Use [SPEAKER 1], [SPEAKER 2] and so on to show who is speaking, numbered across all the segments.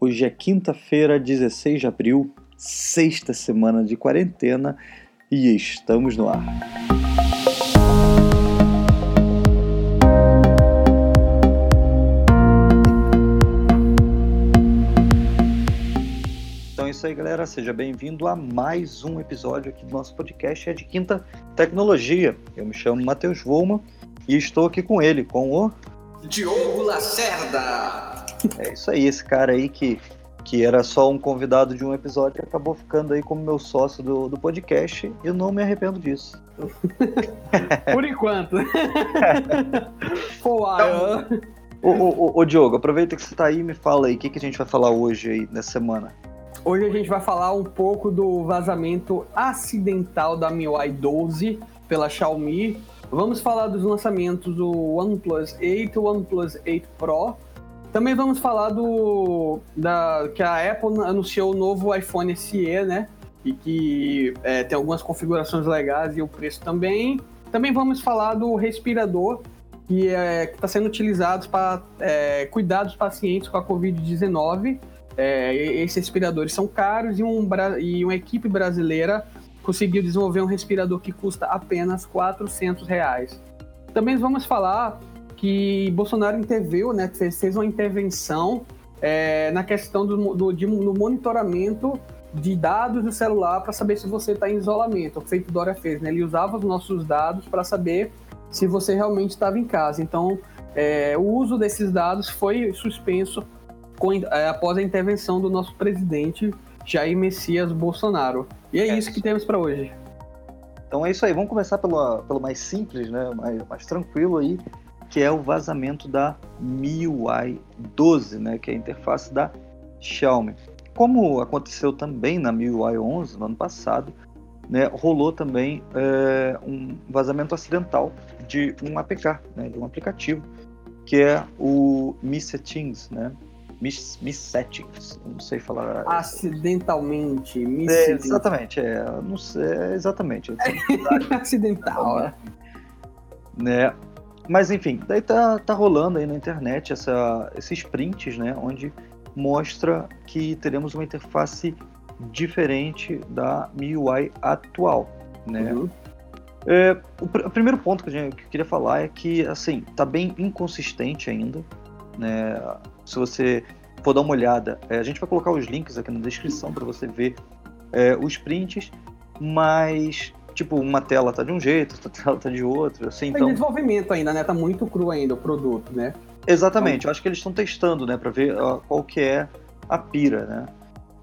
[SPEAKER 1] Hoje é quinta-feira, 16 de abril, sexta semana de quarentena e estamos no ar. Então é isso aí, galera. Seja bem-vindo a mais um episódio aqui do nosso podcast é de Quinta Tecnologia. Eu me chamo Matheus Volma e estou aqui com ele, com o
[SPEAKER 2] Diogo Lacerda.
[SPEAKER 1] É isso aí, esse cara aí que, que era só um convidado de um episódio acabou ficando aí como meu sócio do, do podcast e eu não me arrependo disso.
[SPEAKER 3] Por enquanto. Pô,
[SPEAKER 1] então, ô, ô, ô, Diogo, aproveita que você tá aí e me fala aí, o que, que a gente vai falar hoje aí nessa semana?
[SPEAKER 3] Hoje a gente vai falar um pouco do vazamento acidental da MIUI 12 pela Xiaomi. Vamos falar dos lançamentos do OnePlus 8, OnePlus 8 Pro também vamos falar do da que a Apple anunciou o novo iPhone SE, né? E que é, tem algumas configurações legais e o preço também. Também vamos falar do respirador que é, está sendo utilizado para é, cuidar dos pacientes com a Covid-19. É, esses respiradores são caros e, um, e uma equipe brasileira conseguiu desenvolver um respirador que custa apenas 400 reais. Também vamos falar que Bolsonaro interviu, né, fez, fez uma intervenção é, na questão do, do, de, no monitoramento de dados do celular para saber se você está em isolamento, o feito Dória fez, né? Ele usava os nossos dados para saber se você realmente estava em casa. Então, é, o uso desses dados foi suspenso com, é, após a intervenção do nosso presidente Jair Messias Bolsonaro. E é, é isso que temos para hoje.
[SPEAKER 1] Então é isso aí. Vamos começar pelo, pelo mais simples, né? Mais, mais tranquilo aí que é o vazamento da MIUI 12, né, que é a interface da Xiaomi. Como aconteceu também na MIUI 11 no ano passado, né, rolou também é, um vazamento acidental de um APK, né, de um aplicativo, que é o Mi Settings, né? Mi, Mi Settings, não sei falar.
[SPEAKER 3] Acidentalmente,
[SPEAKER 1] Mi é, Exatamente, é, não sei, é, exatamente.
[SPEAKER 3] Acidental, né?
[SPEAKER 1] né? Mas enfim, daí tá, tá rolando aí na internet essa, esses prints, né? Onde mostra que teremos uma interface diferente da MIUI atual, né? Uhum. É, o, o, primeiro ponto que, gente, que, eu queria falar é que, assim, tá bem inconsistente ainda, né? Se você for dar uma olhada, é, a gente vai colocar os links aqui na descrição para você ver é, os prints, mas tipo, uma tela tá de um jeito, outra tela tá de outro, assim,
[SPEAKER 3] Tem
[SPEAKER 1] então...
[SPEAKER 3] desenvolvimento ainda, né? Tá muito cru ainda o produto, né?
[SPEAKER 1] Exatamente, eu acho que eles estão testando, né, para ver uh, qual que é a pira, né?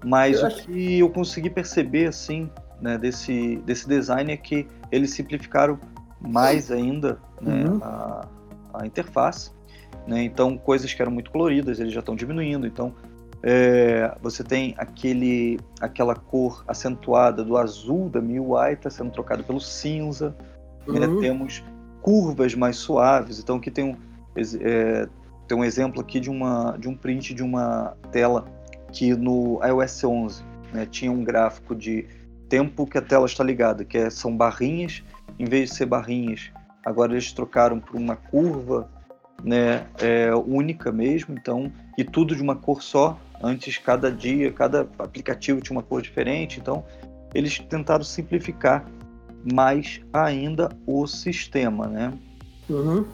[SPEAKER 1] Mas eu o que que eu consegui perceber, assim, né, desse, desse design é que eles simplificaram mais ainda né, uhum. a, a interface, né? Então, coisas que eram muito coloridas, eles já estão diminuindo, então é, você tem aquele, aquela cor acentuada do azul da MIUI está sendo trocado pelo cinza. Uhum. Né? Temos curvas mais suaves. Então aqui tem um, é, tem um exemplo aqui de, uma, de um print de uma tela que no iOS 11 né, tinha um gráfico de tempo que a tela está ligada, que é, são barrinhas, em vez de ser barrinhas, agora eles trocaram por uma curva né, é, única mesmo, então, e tudo de uma cor só, Antes, cada dia, cada aplicativo tinha uma cor diferente, então eles tentaram simplificar mais ainda o sistema, né?
[SPEAKER 3] Uhum.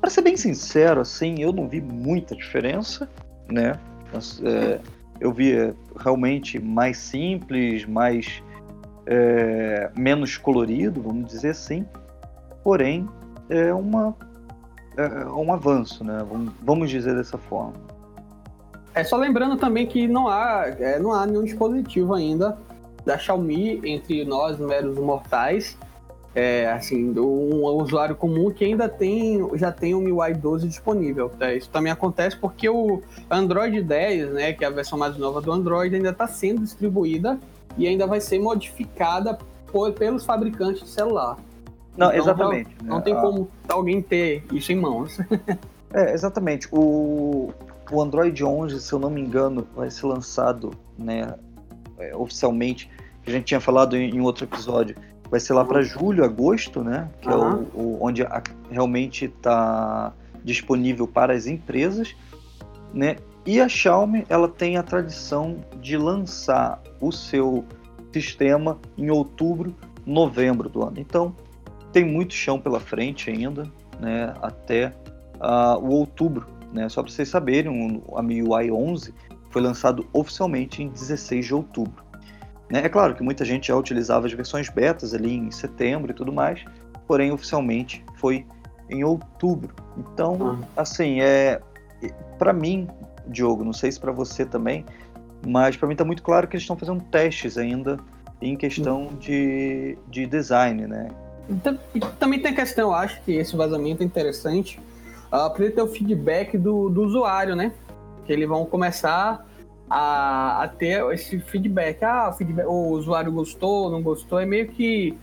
[SPEAKER 1] Para ser bem sincero, assim, eu não vi muita diferença, né? Mas, é, eu vi realmente mais simples, mais é, menos colorido, vamos dizer assim. Porém, é uma é um avanço, né? Vamos, vamos dizer dessa forma.
[SPEAKER 3] É só lembrando também que não há, é, não há nenhum dispositivo ainda da Xiaomi entre nós, meros mortais, é, assim, um usuário comum que ainda tem, já tem o MIUI 12 disponível. É, isso também acontece porque o Android 10, né, que é a versão mais nova do Android, ainda está sendo distribuída e ainda vai ser modificada por, pelos fabricantes de celular.
[SPEAKER 1] Não, então, exatamente.
[SPEAKER 3] Não, não né? tem como alguém ter isso em mãos.
[SPEAKER 1] É, exatamente. O, o Android 11, se eu não me engano, vai ser lançado né, é, oficialmente, que a gente tinha falado em, em outro episódio, vai ser lá para julho, agosto, né? Que uhum. é o, o onde a, realmente está disponível para as empresas, né? E a Xiaomi, ela tem a tradição de lançar o seu sistema em outubro, novembro do ano. Então, tem muito chão pela frente ainda, né, até uh, o outubro. Né? Só para vocês saberem, a MIUI 11 foi lançado oficialmente em 16 de outubro. Né? É claro que muita gente já utilizava as versões betas ali em setembro e tudo mais, porém oficialmente foi em outubro. Então, ah. assim, é para mim, Diogo, não sei se para você também, mas para mim está muito claro que eles estão fazendo testes ainda em questão de, de design, né?
[SPEAKER 3] E também tem a questão, eu acho que esse vazamento é interessante, uh, para ter o feedback do, do usuário, né? Que eles vão começar a, a ter esse feedback. Ah, o, feedback, o usuário gostou, não gostou, é meio que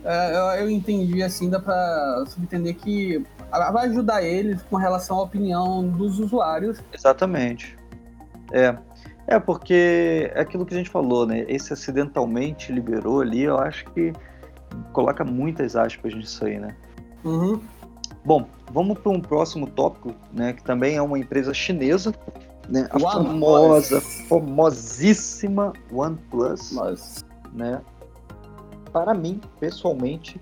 [SPEAKER 3] uh, eu, eu entendi assim, dá para subentender que vai ajudar eles com relação à opinião dos usuários.
[SPEAKER 1] Exatamente. É. É, porque é aquilo que a gente falou, né? Esse acidentalmente liberou ali, eu acho que coloca muitas aspas nisso aí, né?
[SPEAKER 3] Uhum.
[SPEAKER 1] Bom, vamos para um próximo tópico, né? Que também é uma empresa chinesa, né? A One famosa, Plus. famosíssima OnePlus, Plus. né? Para mim, pessoalmente,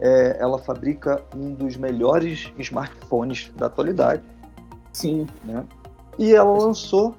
[SPEAKER 1] é, ela fabrica um dos melhores smartphones da atualidade.
[SPEAKER 3] Sim.
[SPEAKER 1] Né? E ela lançou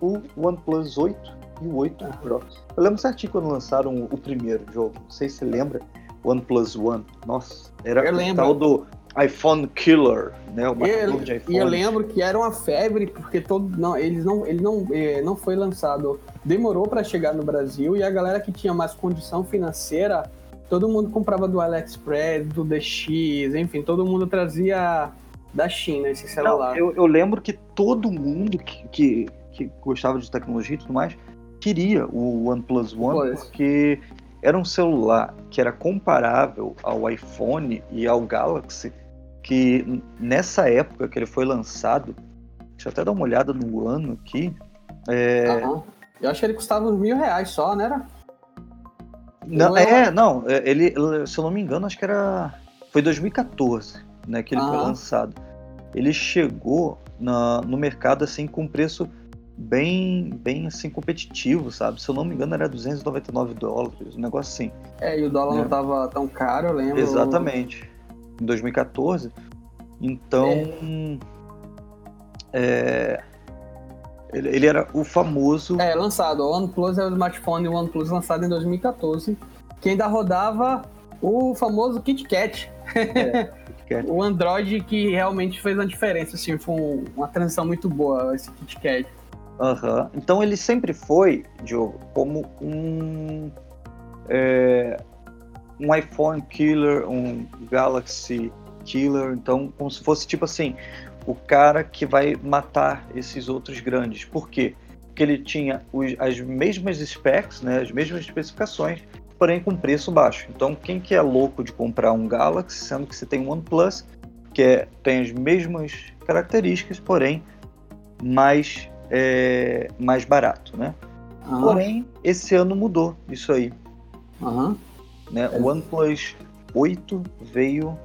[SPEAKER 1] o OnePlus 8 e o 8 Pro. Eu lembro certinho quando lançaram o primeiro jogo. Não sei se você lembra. OnePlus One. Nossa, era o tal do iPhone Killer, né? O
[SPEAKER 3] eu, de iPhone. E eu lembro que era uma febre, porque todo, não, eles não, ele não, é, não foi lançado. Demorou para chegar no Brasil e a galera que tinha mais condição financeira todo mundo comprava do AliExpress, do DX, enfim, todo mundo trazia da China esse celular.
[SPEAKER 1] Não, eu, eu, lembro que todo mundo que, que, que, gostava de tecnologia e tudo mais queria o OnePlus One, pois. porque era um celular que era comparável ao iPhone e ao Galaxy, que nessa época que ele foi lançado, deixa eu até dar uma olhada no ano aqui. É...
[SPEAKER 3] Eu acho que ele custava uns mil reais só, né? Era?
[SPEAKER 1] Não, é, não, é, ele, se eu não me engano, acho que era. Foi 2014, né, que ele ah. foi lançado. Ele chegou na, no mercado assim com um preço bem, bem assim competitivo, sabe? Se eu não me engano, era 299 dólares, um negócio assim.
[SPEAKER 3] É, e o dólar né? não tava tão caro, eu lembro.
[SPEAKER 1] Exatamente. Em 2014. Então. É. ele, ele, era o famoso.
[SPEAKER 3] É, lançado. O OnePlus é o smartphone OnePlus lançado em 2014, que ainda rodava o famoso KitKat. É, Kit o Android que realmente fez uma diferença, assim, foi uma transição muito boa esse KitKat.
[SPEAKER 1] Uhum. Então ele sempre foi, Diogo, como um. É, um iPhone killer, um Galaxy killer, então como se fosse tipo assim, o cara que vai matar esses outros grandes. Por quê? Porque ele tinha os, as mesmas specs, né, as mesmas especificações, porém com preço baixo. Então, quem que é louco de comprar um Galaxy, sendo que você tem um OnePlus, que é, tem as mesmas características, porém mais, é, mais barato, né? Uhum. Porém, esse ano mudou isso aí.
[SPEAKER 3] Uhum.
[SPEAKER 1] Né? O OnePlus 8 veio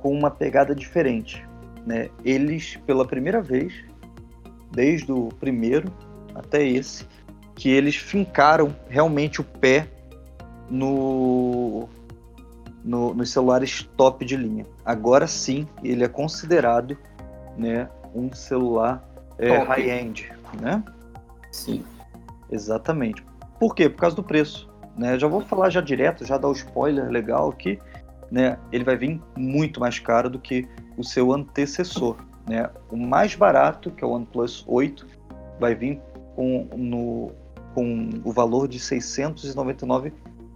[SPEAKER 1] com uma pegada diferente né, eles, pela primeira vez, desde o primeiro até esse, que eles fincaram realmente o pé no, no, nos celulares top de linha. Agora sim, ele é considerado né, um celular é, high-end, né?
[SPEAKER 3] Sim.
[SPEAKER 1] Exatamente. Por quê? Por causa do preço. Né? Já vou falar já direto, já dar o um spoiler legal aqui. Né? Ele vai vir muito mais caro do que o seu antecessor. Né? O mais barato, que é o OnePlus 8, vai vir com, no, com o valor de 699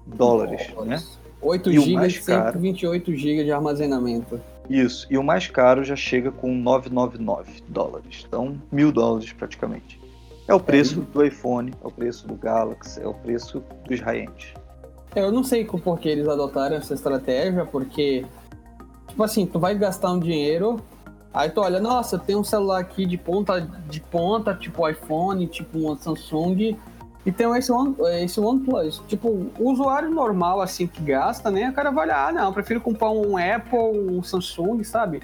[SPEAKER 1] dólares. Né?
[SPEAKER 3] 8 GB, 128 GB de armazenamento.
[SPEAKER 1] Isso, e o mais caro já chega com 999 dólares, então mil dólares praticamente. É o preço é. do iPhone, é o preço do Galaxy, é o preço dos high-end.
[SPEAKER 3] Eu não sei por que eles adotaram essa estratégia, porque Tipo assim, tu vai gastar um dinheiro, aí tu olha, nossa, tem um celular aqui de ponta, de ponta, tipo iPhone, tipo um Samsung, e tem esse, One, esse OnePlus. Tipo, o usuário normal, assim, que gasta, né? O cara vai olhar, ah, não, prefiro comprar um Apple, um Samsung, sabe?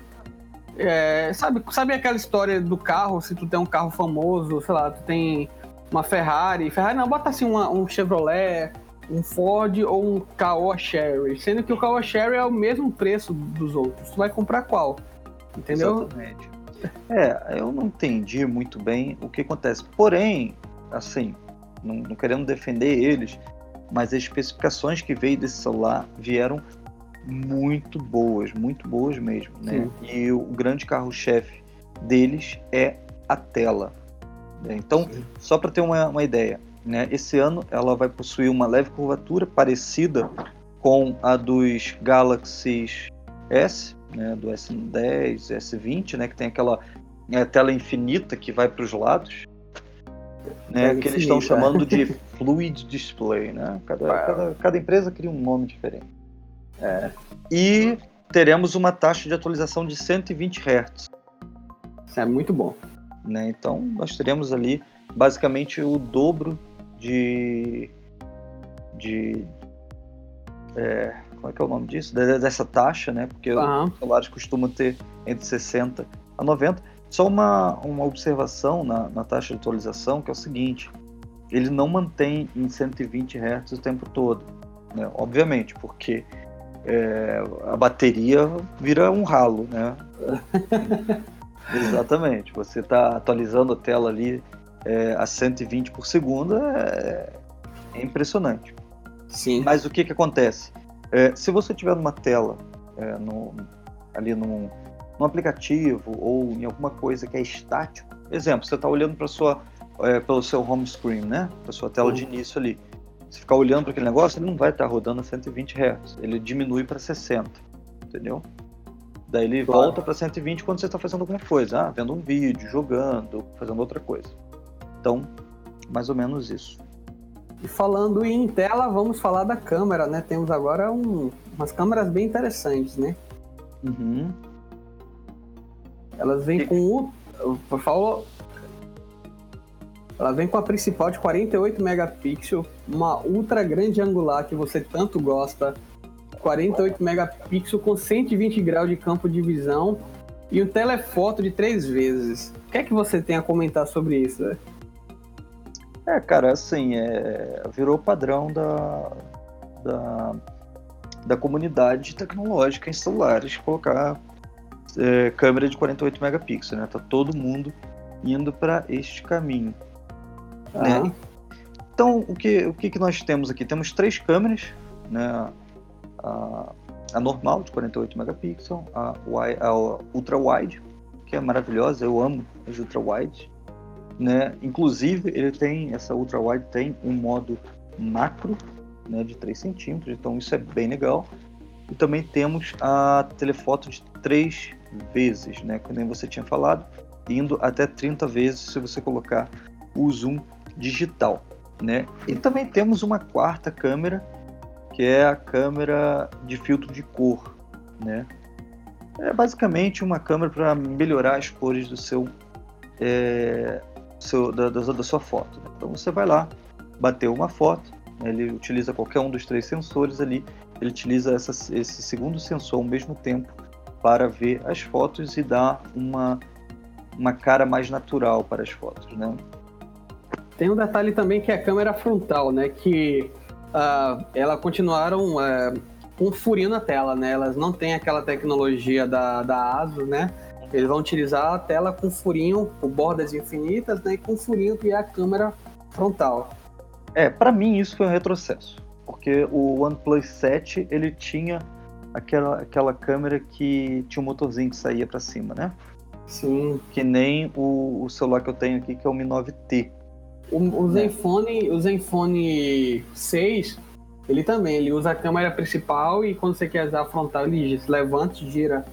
[SPEAKER 3] É, sabe, sabe aquela história do carro, se tu tem um carro famoso, sei lá, tu tem uma Ferrari, Ferrari não, bota assim uma, um Chevrolet, um Ford ou um Sherry, sendo que o Sherry é o mesmo preço dos outros. Tu vai comprar qual? Entendeu?
[SPEAKER 1] Exatamente. É, eu não entendi muito bem o que acontece. Porém, assim, não, não querendo defender eles, mas as especificações que veio desse celular vieram muito boas, muito boas mesmo, né? Sim. E o grande carro-chefe deles é a tela. Né? Então, Sim. só para ter uma, uma ideia, né? Esse ano ela vai possuir uma leve curvatura parecida com a dos Galaxy S, né? Do S10, S20, né? Que tem aquela é, tela infinita que vai para os lados, né? É que eles estão chamando de Fluid Display, né? Cada, cada, cada empresa cria um nome diferente. É. E teremos uma taxa de atualização de 120 Hz.
[SPEAKER 3] Isso é muito bom.
[SPEAKER 1] Né? Então, nós teremos ali basicamente o dobro de. de é, como é que é o nome disso? Dessa taxa, né? Porque uhum. os celulares costumam ter entre 60 a 90. Só uma, uma observação na, na taxa de atualização, que é o seguinte: ele não mantém em 120 Hz o tempo todo. Né? Obviamente, porque é, a bateria vira um ralo, né? Exatamente. Você está atualizando a tela ali é, a 120 por segundo, é, é, impressionante.
[SPEAKER 3] Sim.
[SPEAKER 1] Mas o que, que acontece? É, se você tiver numa tela, é, no, ali num, num, aplicativo ou em alguma coisa que é estático, exemplo, você está olhando para sua é, pelo seu home screen, né? Para sua tela uhum. de início ali se ficar olhando para aquele negócio, ele não vai estar tá rodando a 120 Hz. Ele diminui para 60, entendeu? Daí ele claro. volta para 120 quando você está fazendo alguma coisa, ah, vendo um vídeo, jogando, fazendo outra coisa. Então, mais ou menos isso.
[SPEAKER 3] E falando em tela, vamos falar da câmera, né? Temos agora um, umas câmeras bem interessantes, né?
[SPEAKER 1] Uhum.
[SPEAKER 3] Elas vêm com o. Falou, ela vem com a principal de 48 megapixels, uma ultra grande angular que você tanto gosta, 48 megapixels com 120 graus de campo de visão e um telefoto de três vezes. O que é que você tem a comentar sobre isso? Né?
[SPEAKER 1] É, cara, assim, é, virou padrão da, da, da comunidade tecnológica em celulares colocar é, câmera de 48 megapixels, né? Tá todo mundo indo para este caminho. Né? Então, o que, o que, que nós temos aqui? Temos três câmeras, né? a, a normal, de 48 megapixels, a, a ultra wide, que é maravilhosa, eu amo as ultra wide. Né? Inclusive, ele tem, essa ultra wide tem um modo macro, né, de 3 centímetros, então isso é bem legal. E também temos a telefoto de 3 vezes, né, como nem você tinha falado, indo até 30 vezes se você colocar o zoom digital, né? E também temos uma quarta câmera, que é a câmera de filtro de cor, né? É basicamente uma câmera para melhorar as cores do seu, é, seu da, da, da, sua foto. Né? Então você vai lá, bateu uma foto, né? ele utiliza qualquer um dos três sensores ali, ele utiliza essa, esse segundo sensor ao mesmo tempo para ver as fotos e dar uma, uma cara mais natural para as fotos, né?
[SPEAKER 3] Tem um detalhe também que é a câmera frontal, né? Que uh, elas continuaram uh, com um furinho na tela, né? Elas não têm aquela tecnologia da, da ASUS, né? Eles vão utilizar a tela com furinho, com bordas infinitas, né? E com furinho que é a câmera frontal.
[SPEAKER 1] É, para mim isso foi um retrocesso, porque o OnePlus 7 ele tinha aquela, aquela câmera que tinha um motorzinho que saía para cima, né?
[SPEAKER 3] Sim.
[SPEAKER 1] Que nem o, o, celular que eu tenho aqui, que é o Mi 9T.
[SPEAKER 3] O, o, né? Zenfone, o Zenfone 6, ele também, ele usa a câmera principal e quando você quer usar a frontal, ele levanta e gira.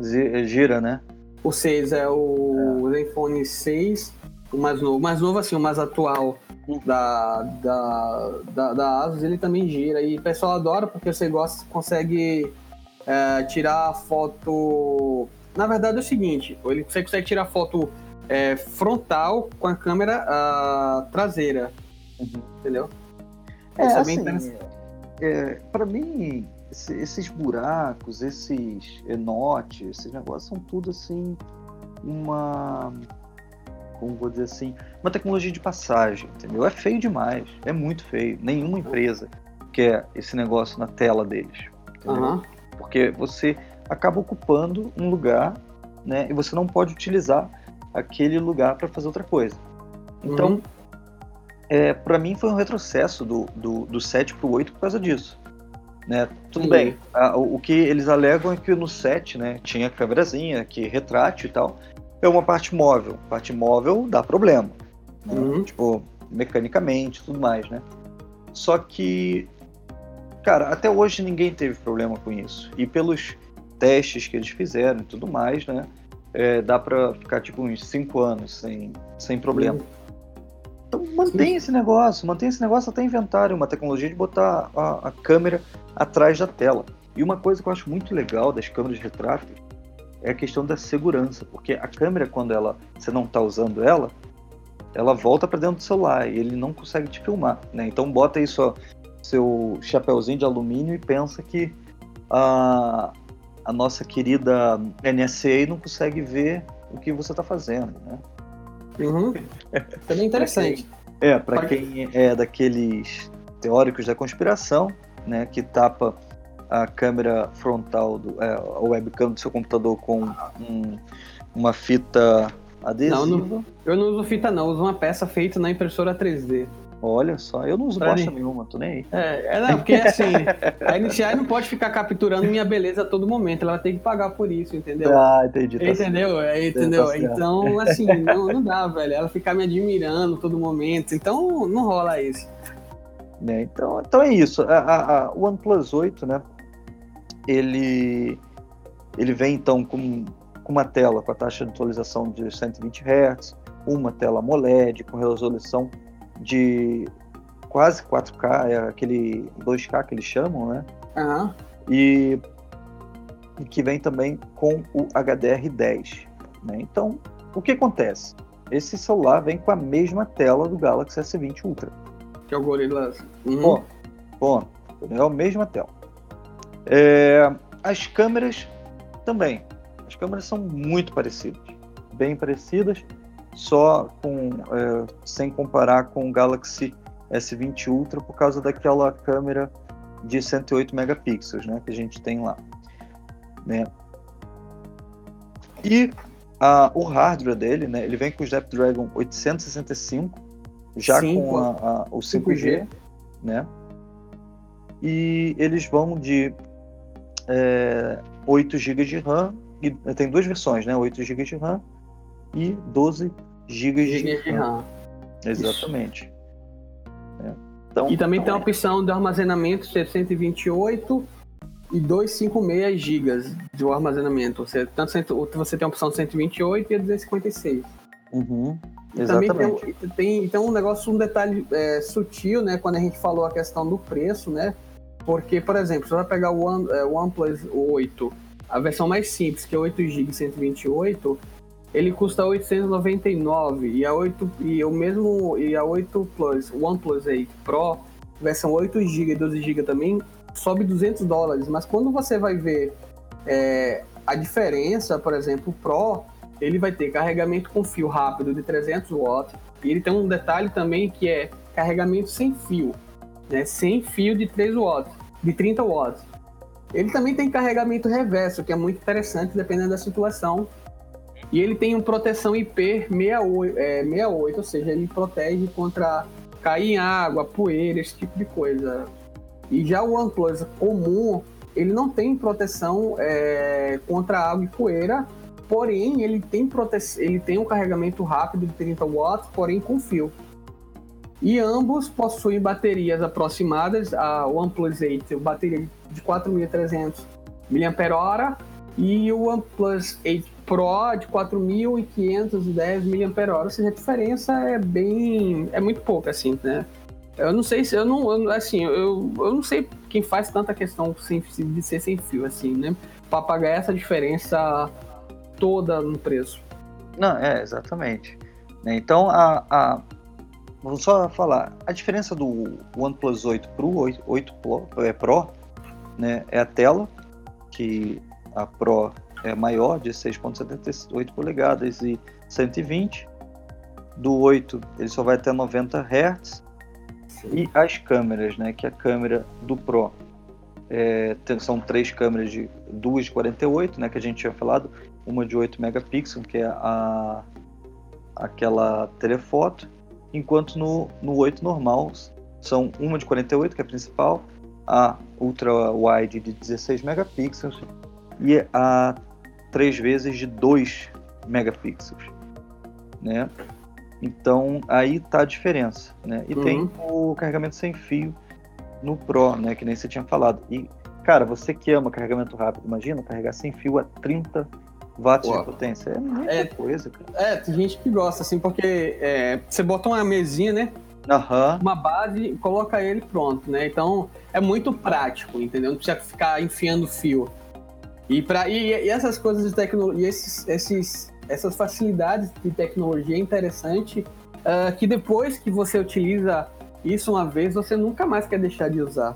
[SPEAKER 1] Gira, né?
[SPEAKER 3] O 6 é o é. Zenfone 6, o mais novo. O mais novo, assim, o mais atual da, da, da, da Asus, ele também gira. E o pessoal adora porque você gosta, consegue é, tirar foto. Na verdade é o seguinte, você consegue tirar foto é, frontal com a câmera traseira. Uhum. Entendeu?
[SPEAKER 1] É, é assim, é, para mim, esse, esses buracos, esses enotes, esses negócios são tudo assim uma como vou dizer assim, uma tecnologia de passagem, entendeu? É feio demais, é muito feio. Nenhuma empresa quer esse negócio na tela deles,
[SPEAKER 3] Aham.
[SPEAKER 1] porque você acaba ocupando um lugar, né? E você não pode utilizar aquele lugar para fazer outra coisa. Então,
[SPEAKER 3] Uhum.
[SPEAKER 1] é, para mim foi um retrocesso do, do, do 7 pro 8 por causa disso. Né? Tudo
[SPEAKER 3] Sim.
[SPEAKER 1] bem, a- o, o que eles alegam é que no 7 né, tinha câmerazinha, que retrátil e tal. É uma parte móvel. Parte móvel dá problema. né?
[SPEAKER 3] Uhum.
[SPEAKER 1] Tipo, mecanicamente tudo mais, né? Só que, cara, até hoje ninguém teve problema com isso. E pelos testes que eles fizeram e tudo mais, né? É, dá pra ficar tipo uns 5 anos sem, sem problema. Então mantém esse negócio, mantém esse negócio até inventarem uma tecnologia de botar a, a câmera atrás da tela. E uma coisa que eu acho muito legal das câmeras retráteis é a questão da segurança, porque a câmera quando ela você não está usando ela, ela volta para dentro do celular e ele não consegue te filmar, né? Então bota aí só seu chapéuzinho de alumínio e pensa que a, a nossa querida NSA não consegue ver o que você está fazendo, né?
[SPEAKER 3] Uhum. Também interessante.
[SPEAKER 1] É, para quem é daqueles teóricos da conspiração, né, que tapa a câmera frontal, do, é, a webcam do seu computador com um- uma fita adesiva.
[SPEAKER 3] Não, Eu não uso fita, não. Eu uso uma peça feita na impressora 3D.
[SPEAKER 1] Olha só, eu não uso
[SPEAKER 3] Pra
[SPEAKER 1] bosta
[SPEAKER 3] mim.
[SPEAKER 1] nenhuma, tô nem aí.
[SPEAKER 3] É, é não, porque assim, a NCI não pode ficar capturando minha beleza a todo momento. Ela vai ter que pagar por isso, entendeu?
[SPEAKER 1] Ah, entendi. Tá.
[SPEAKER 3] Entendeu? É, entendeu?
[SPEAKER 1] Tá
[SPEAKER 3] então, assim, não, não dá, velho. Ela ficar me admirando todo momento. Então, não rola isso.
[SPEAKER 1] né? Então, então é isso. A, a- a- OnePlus 8, né? Ele, ele vem então com, com uma tela com a taxa de atualização de 120 Hz, uma tela AMOLED com resolução de quase 4K, é aquele 2K que eles chamam, né?
[SPEAKER 3] Aham.
[SPEAKER 1] E, e que vem também com o HDR10. Né? Então, o que acontece? Esse celular vem com a mesma tela do Galaxy S20 Ultra.
[SPEAKER 3] Que é o Gorilla. Uhum.
[SPEAKER 1] Bom, bom, é a mesma tela. É, as câmeras também. As câmeras são muito parecidas, bem parecidas, só com é, sem comparar com o Galaxy S20 Ultra por causa daquela câmera de 108 megapixels, né, que a gente tem lá, né? E a- o hardware dele, né, ele vem com o Snapdragon 865, já
[SPEAKER 3] Cinco.
[SPEAKER 1] com a- a- o 5G, né? E eles vão de é, 8 GB de RAM, e tem duas versões, né? 8 GB de RAM e 12 GB de,
[SPEAKER 3] Gigas de
[SPEAKER 1] RAM. Exatamente. É. Então,
[SPEAKER 3] E também tem a
[SPEAKER 1] então
[SPEAKER 3] opção de armazenamento de 128 e 256 GB de armazenamento. Você, tanto, cento- você tem a opção de 128 e a 256.
[SPEAKER 1] é- Uhum,
[SPEAKER 3] E Também
[SPEAKER 1] exatamente.
[SPEAKER 3] tem, tem então um negócio, um detalhe é, sutil, né? Quando a gente falou a questão do preço, né? Porque, por exemplo, você vai pegar o One, é, OnePlus 8, a versão mais simples, que é 8 GB 128, ele custa 899 e a 8 e o mesmo e a 8 Plus, OnePlus 8 Pro, versão 8 GB e 12 GB também, sobe 200 dólares. Mas quando você vai ver é, a diferença, por exemplo, o Pro, ele vai ter carregamento com fio rápido de 300 watts. E ele tem um detalhe também que é carregamento sem fio, né? Sem fio de 3 watts, de 30 watts. Ele também tem carregamento reverso, que é muito interessante dependendo da situação. E ele tem uma proteção IP68, é, 68, ou seja, ele protege contra cair em água, poeira, esse tipo de coisa. E já o OnePlus comum, ele não tem proteção é, contra água e poeira, porém ele tem, prote... ele tem um carregamento rápido de 30 watts, porém com fio. E ambos possuem baterias aproximadas, a OnePlus 8, bateria de 4.300 mAh e o OnePlus 8 Pro de 4.510 mAh, ou seja, a diferença é bem, é muito pouca assim, né? Eu não sei se eu não, assim, eu, eu não sei quem faz tanta questão sem, de ser sem fio assim, né? Para pagar essa diferença toda no preço.
[SPEAKER 1] Não, é, exatamente. Né, Então, a, a, vamos só falar, a diferença do OnePlus 8 para o 8, 8 Pro, é, Pro né, é a tela, que a Pro é maior, de 6.78 polegadas e 120. Do 8 ele só vai até 90 Hz. E as câmeras, né, que a câmera do Pro. É, são três câmeras de duas de 48, né, que a gente tinha falado, uma de 8 megapixels, que é a aquela telefoto, enquanto no, no 8 normal são uma de 48, que é a principal, a ultra wide de 16 megapixels. E a três vezes de 2 megapixels, né? Então aí tá a diferença, né? E uhum. tem o carregamento sem fio no Pro, né? Que nem você tinha falado. E cara, você que ama carregamento rápido, imagina carregar sem fio a 30 watts Uau. de potência. É muita é, coisa, cara.
[SPEAKER 3] É, tem gente que gosta, assim, porque é, você bota uma mesinha, né?
[SPEAKER 1] Uhum.
[SPEAKER 3] Uma base, coloca ele pronto, né? Então é muito prático, entendeu? Não precisa ficar enfiando fio. E, pra, e, e essas coisas de tecnologia, esses, esses, essas facilidades de tecnologia é interessante uh, que depois que você utiliza isso uma vez, você nunca mais quer deixar de usar.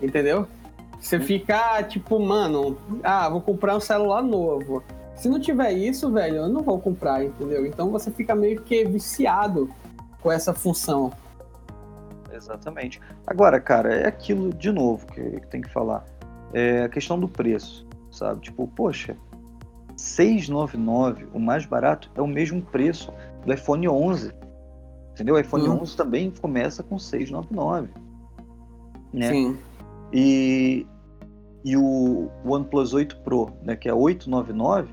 [SPEAKER 3] Entendeu? Você fica tipo, mano, ah, vou comprar um celular novo. Se não tiver isso, velho, eu não vou comprar, entendeu? Então você fica meio que viciado com essa função.
[SPEAKER 1] Exatamente. Agora, cara, é aquilo de novo que, tem que falar. É a questão do preço, sabe? Tipo, poxa, 699, o mais barato, é o mesmo preço do iPhone 11. Entendeu? O iPhone hum. 11 também começa com 699. Né? Sim. E, e o OnePlus 8 Pro, né, que é 899,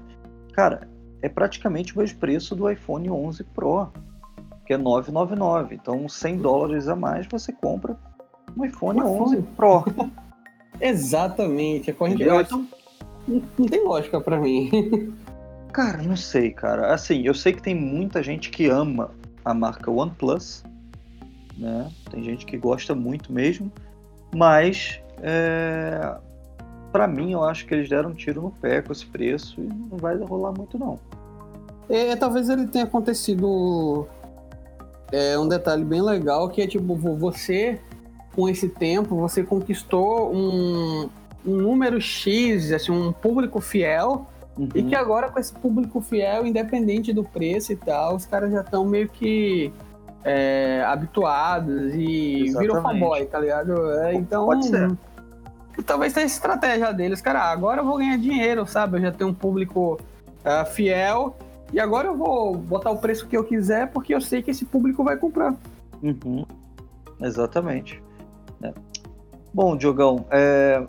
[SPEAKER 1] cara, é praticamente o mesmo preço do iPhone 11 Pro, que é 999. Então, 100 dólares a mais você compra um iPhone um 11 iPhone. Pro.
[SPEAKER 3] Exatamente. É corrente. Então, não tem lógica para mim.
[SPEAKER 1] cara, não sei, cara. Assim, eu sei que tem muita gente que ama a marca OnePlus, né? Tem gente que gosta muito mesmo, mas é... para mim eu acho que eles deram um tiro no pé com esse preço e não vai rolar muito não.
[SPEAKER 3] É, talvez ele tenha acontecido é, um detalhe bem legal que é tipo você com esse tempo você conquistou um, um número X, assim, um público fiel Uhum. E que agora, com esse público fiel, independente do preço e tal, os caras já estão meio que é, habituados e Exatamente. viram fanboy, tá ligado? É, então. Pode ser. Talvez tenha estratégia deles, cara. Agora eu vou ganhar dinheiro, sabe? Eu já tenho um público uh, fiel e agora eu vou botar o preço que eu quiser porque eu sei que esse público vai comprar.
[SPEAKER 1] Uhum. Exatamente. É. Bom, Diogão, é...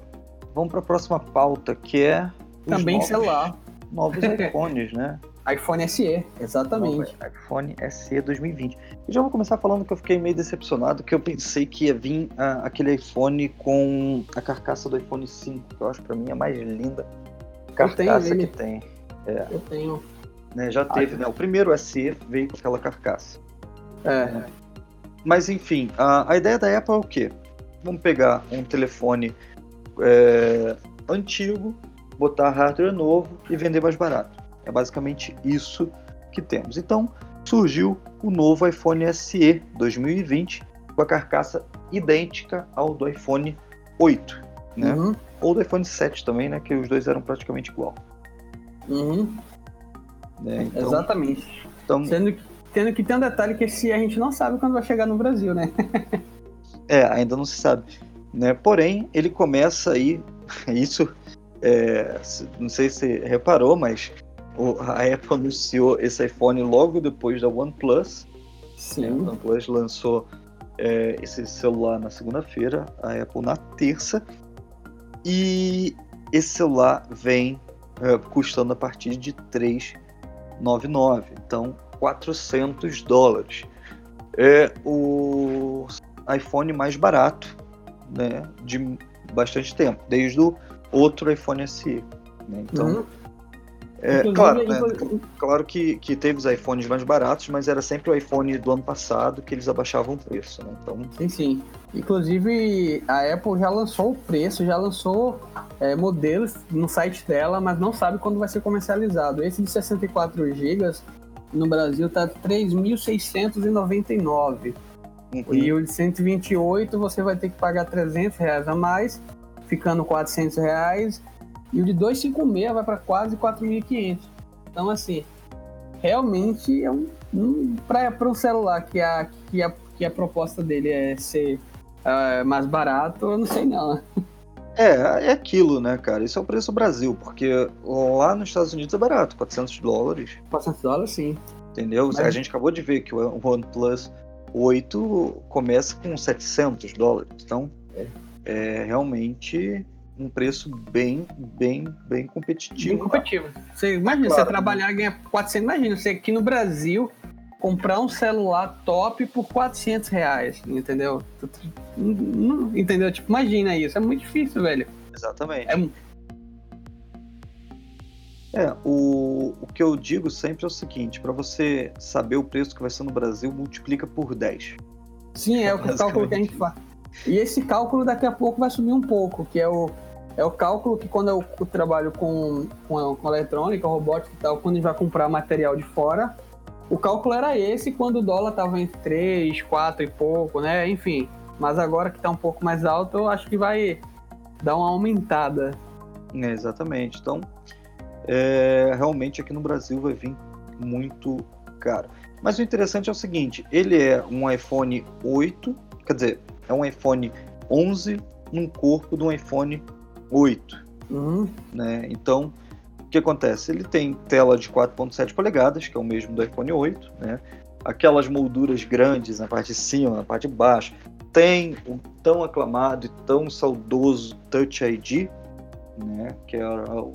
[SPEAKER 1] vamos para a próxima pauta que é.
[SPEAKER 3] Também novos, celular.
[SPEAKER 1] Novos iPhones, né?
[SPEAKER 3] iPhone SE, exatamente.
[SPEAKER 1] iPhone SE 2020. Eu já vou começar falando que eu fiquei meio decepcionado, que eu pensei que ia vir uh, aquele iPhone com a carcaça do iPhone 5, que eu acho para mim a mais linda carcaça que tem.
[SPEAKER 3] É. Eu tenho.
[SPEAKER 1] Né, já teve, né? O primeiro SE veio com aquela carcaça.
[SPEAKER 3] É. Né?
[SPEAKER 1] Mas enfim, a, a ideia da Apple é o quê? Vamos pegar um telefone é, antigo, botar hardware novo e vender mais barato. É basicamente isso que temos. Então, surgiu o novo iPhone SE 2020 com a carcaça idêntica ao do iPhone 8, né? Uhum. Ou do iPhone 7 também, né? Que os dois eram praticamente igual.
[SPEAKER 3] Uhum. É, então, Exatamente. Então, Sendo que, tendo que ter um detalhe que esse a gente não sabe quando vai chegar no Brasil, né?
[SPEAKER 1] é, ainda não se sabe. Né? Porém, ele começa aí, isso, é, não sei se reparou, mas a Apple anunciou esse iPhone logo depois da OnePlus.
[SPEAKER 3] Sim.
[SPEAKER 1] A OnePlus lançou é, esse celular na segunda-feira, a Apple na terça. E esse celular vem é, custando a partir de 399, então 400 dólares. É o iPhone mais barato né, de bastante tempo, desde o outro iPhone SE. Né? Então, uhum. É, claro, né? claro que, que teve os iPhones mais baratos, mas era sempre o iPhone do ano passado que eles abaixavam o preço, né? Então...
[SPEAKER 3] Sim, sim. Inclusive, a Apple já lançou o preço, já lançou é, modelos no site dela, mas não sabe quando vai ser comercializado. Esse de 64 GB no Brasil tá 3.699. Uhum. E o de 128 você vai ter que pagar 300 reais a mais ficando 400 reais e o de 256 vai para quase 4.500. Então, assim, realmente é um, um para um celular que a, que, a, que a proposta dele é ser uh, mais barato, eu não sei não.
[SPEAKER 1] É, é aquilo, né, cara? Isso é o preço Brasil, porque lá nos Estados Unidos é barato, 400 dólares.
[SPEAKER 3] 400 dólares, sim.
[SPEAKER 1] Entendeu? Mas... A gente acabou de ver que o OnePlus 8 começa com 700 dólares. Então, é, é realmente um preço bem, bem, bem competitivo.
[SPEAKER 3] Bem competitivo. Você imagina, claro. você trabalhar e ganhar 400, imagina, você aqui no Brasil comprar um celular top por 400 reais, entendeu? Entendeu? Tipo, imagina isso, é muito difícil, velho.
[SPEAKER 1] Exatamente. É, é o, o que eu digo sempre é o seguinte, para você saber o preço que vai ser no Brasil, multiplica por 10.
[SPEAKER 3] Sim, é o cálculo que a gente faz. E esse cálculo daqui a pouco vai subir um pouco, que é o, é o cálculo que quando eu trabalho com, com, com eletrônica, robótica e tal, quando a gente vai comprar material de fora, o cálculo era esse quando o dólar estava entre 3, 4 e pouco, né? Enfim. Mas agora que está um pouco mais alto, eu acho que vai dar uma aumentada.
[SPEAKER 1] É, exatamente. Então, é, realmente aqui no Brasil vai vir muito caro. Mas o interessante é o seguinte: ele é um iPhone 8, quer dizer, é um iPhone 11 num corpo de um iPhone 8. Uhum. Né? Então, que acontece? Ele tem tela de 4.7 polegadas, que é o mesmo do iPhone 8, né? Aquelas molduras grandes na parte de cima, na parte de baixo. Tem o tão aclamado e tão saudoso Touch ID, né? Que é o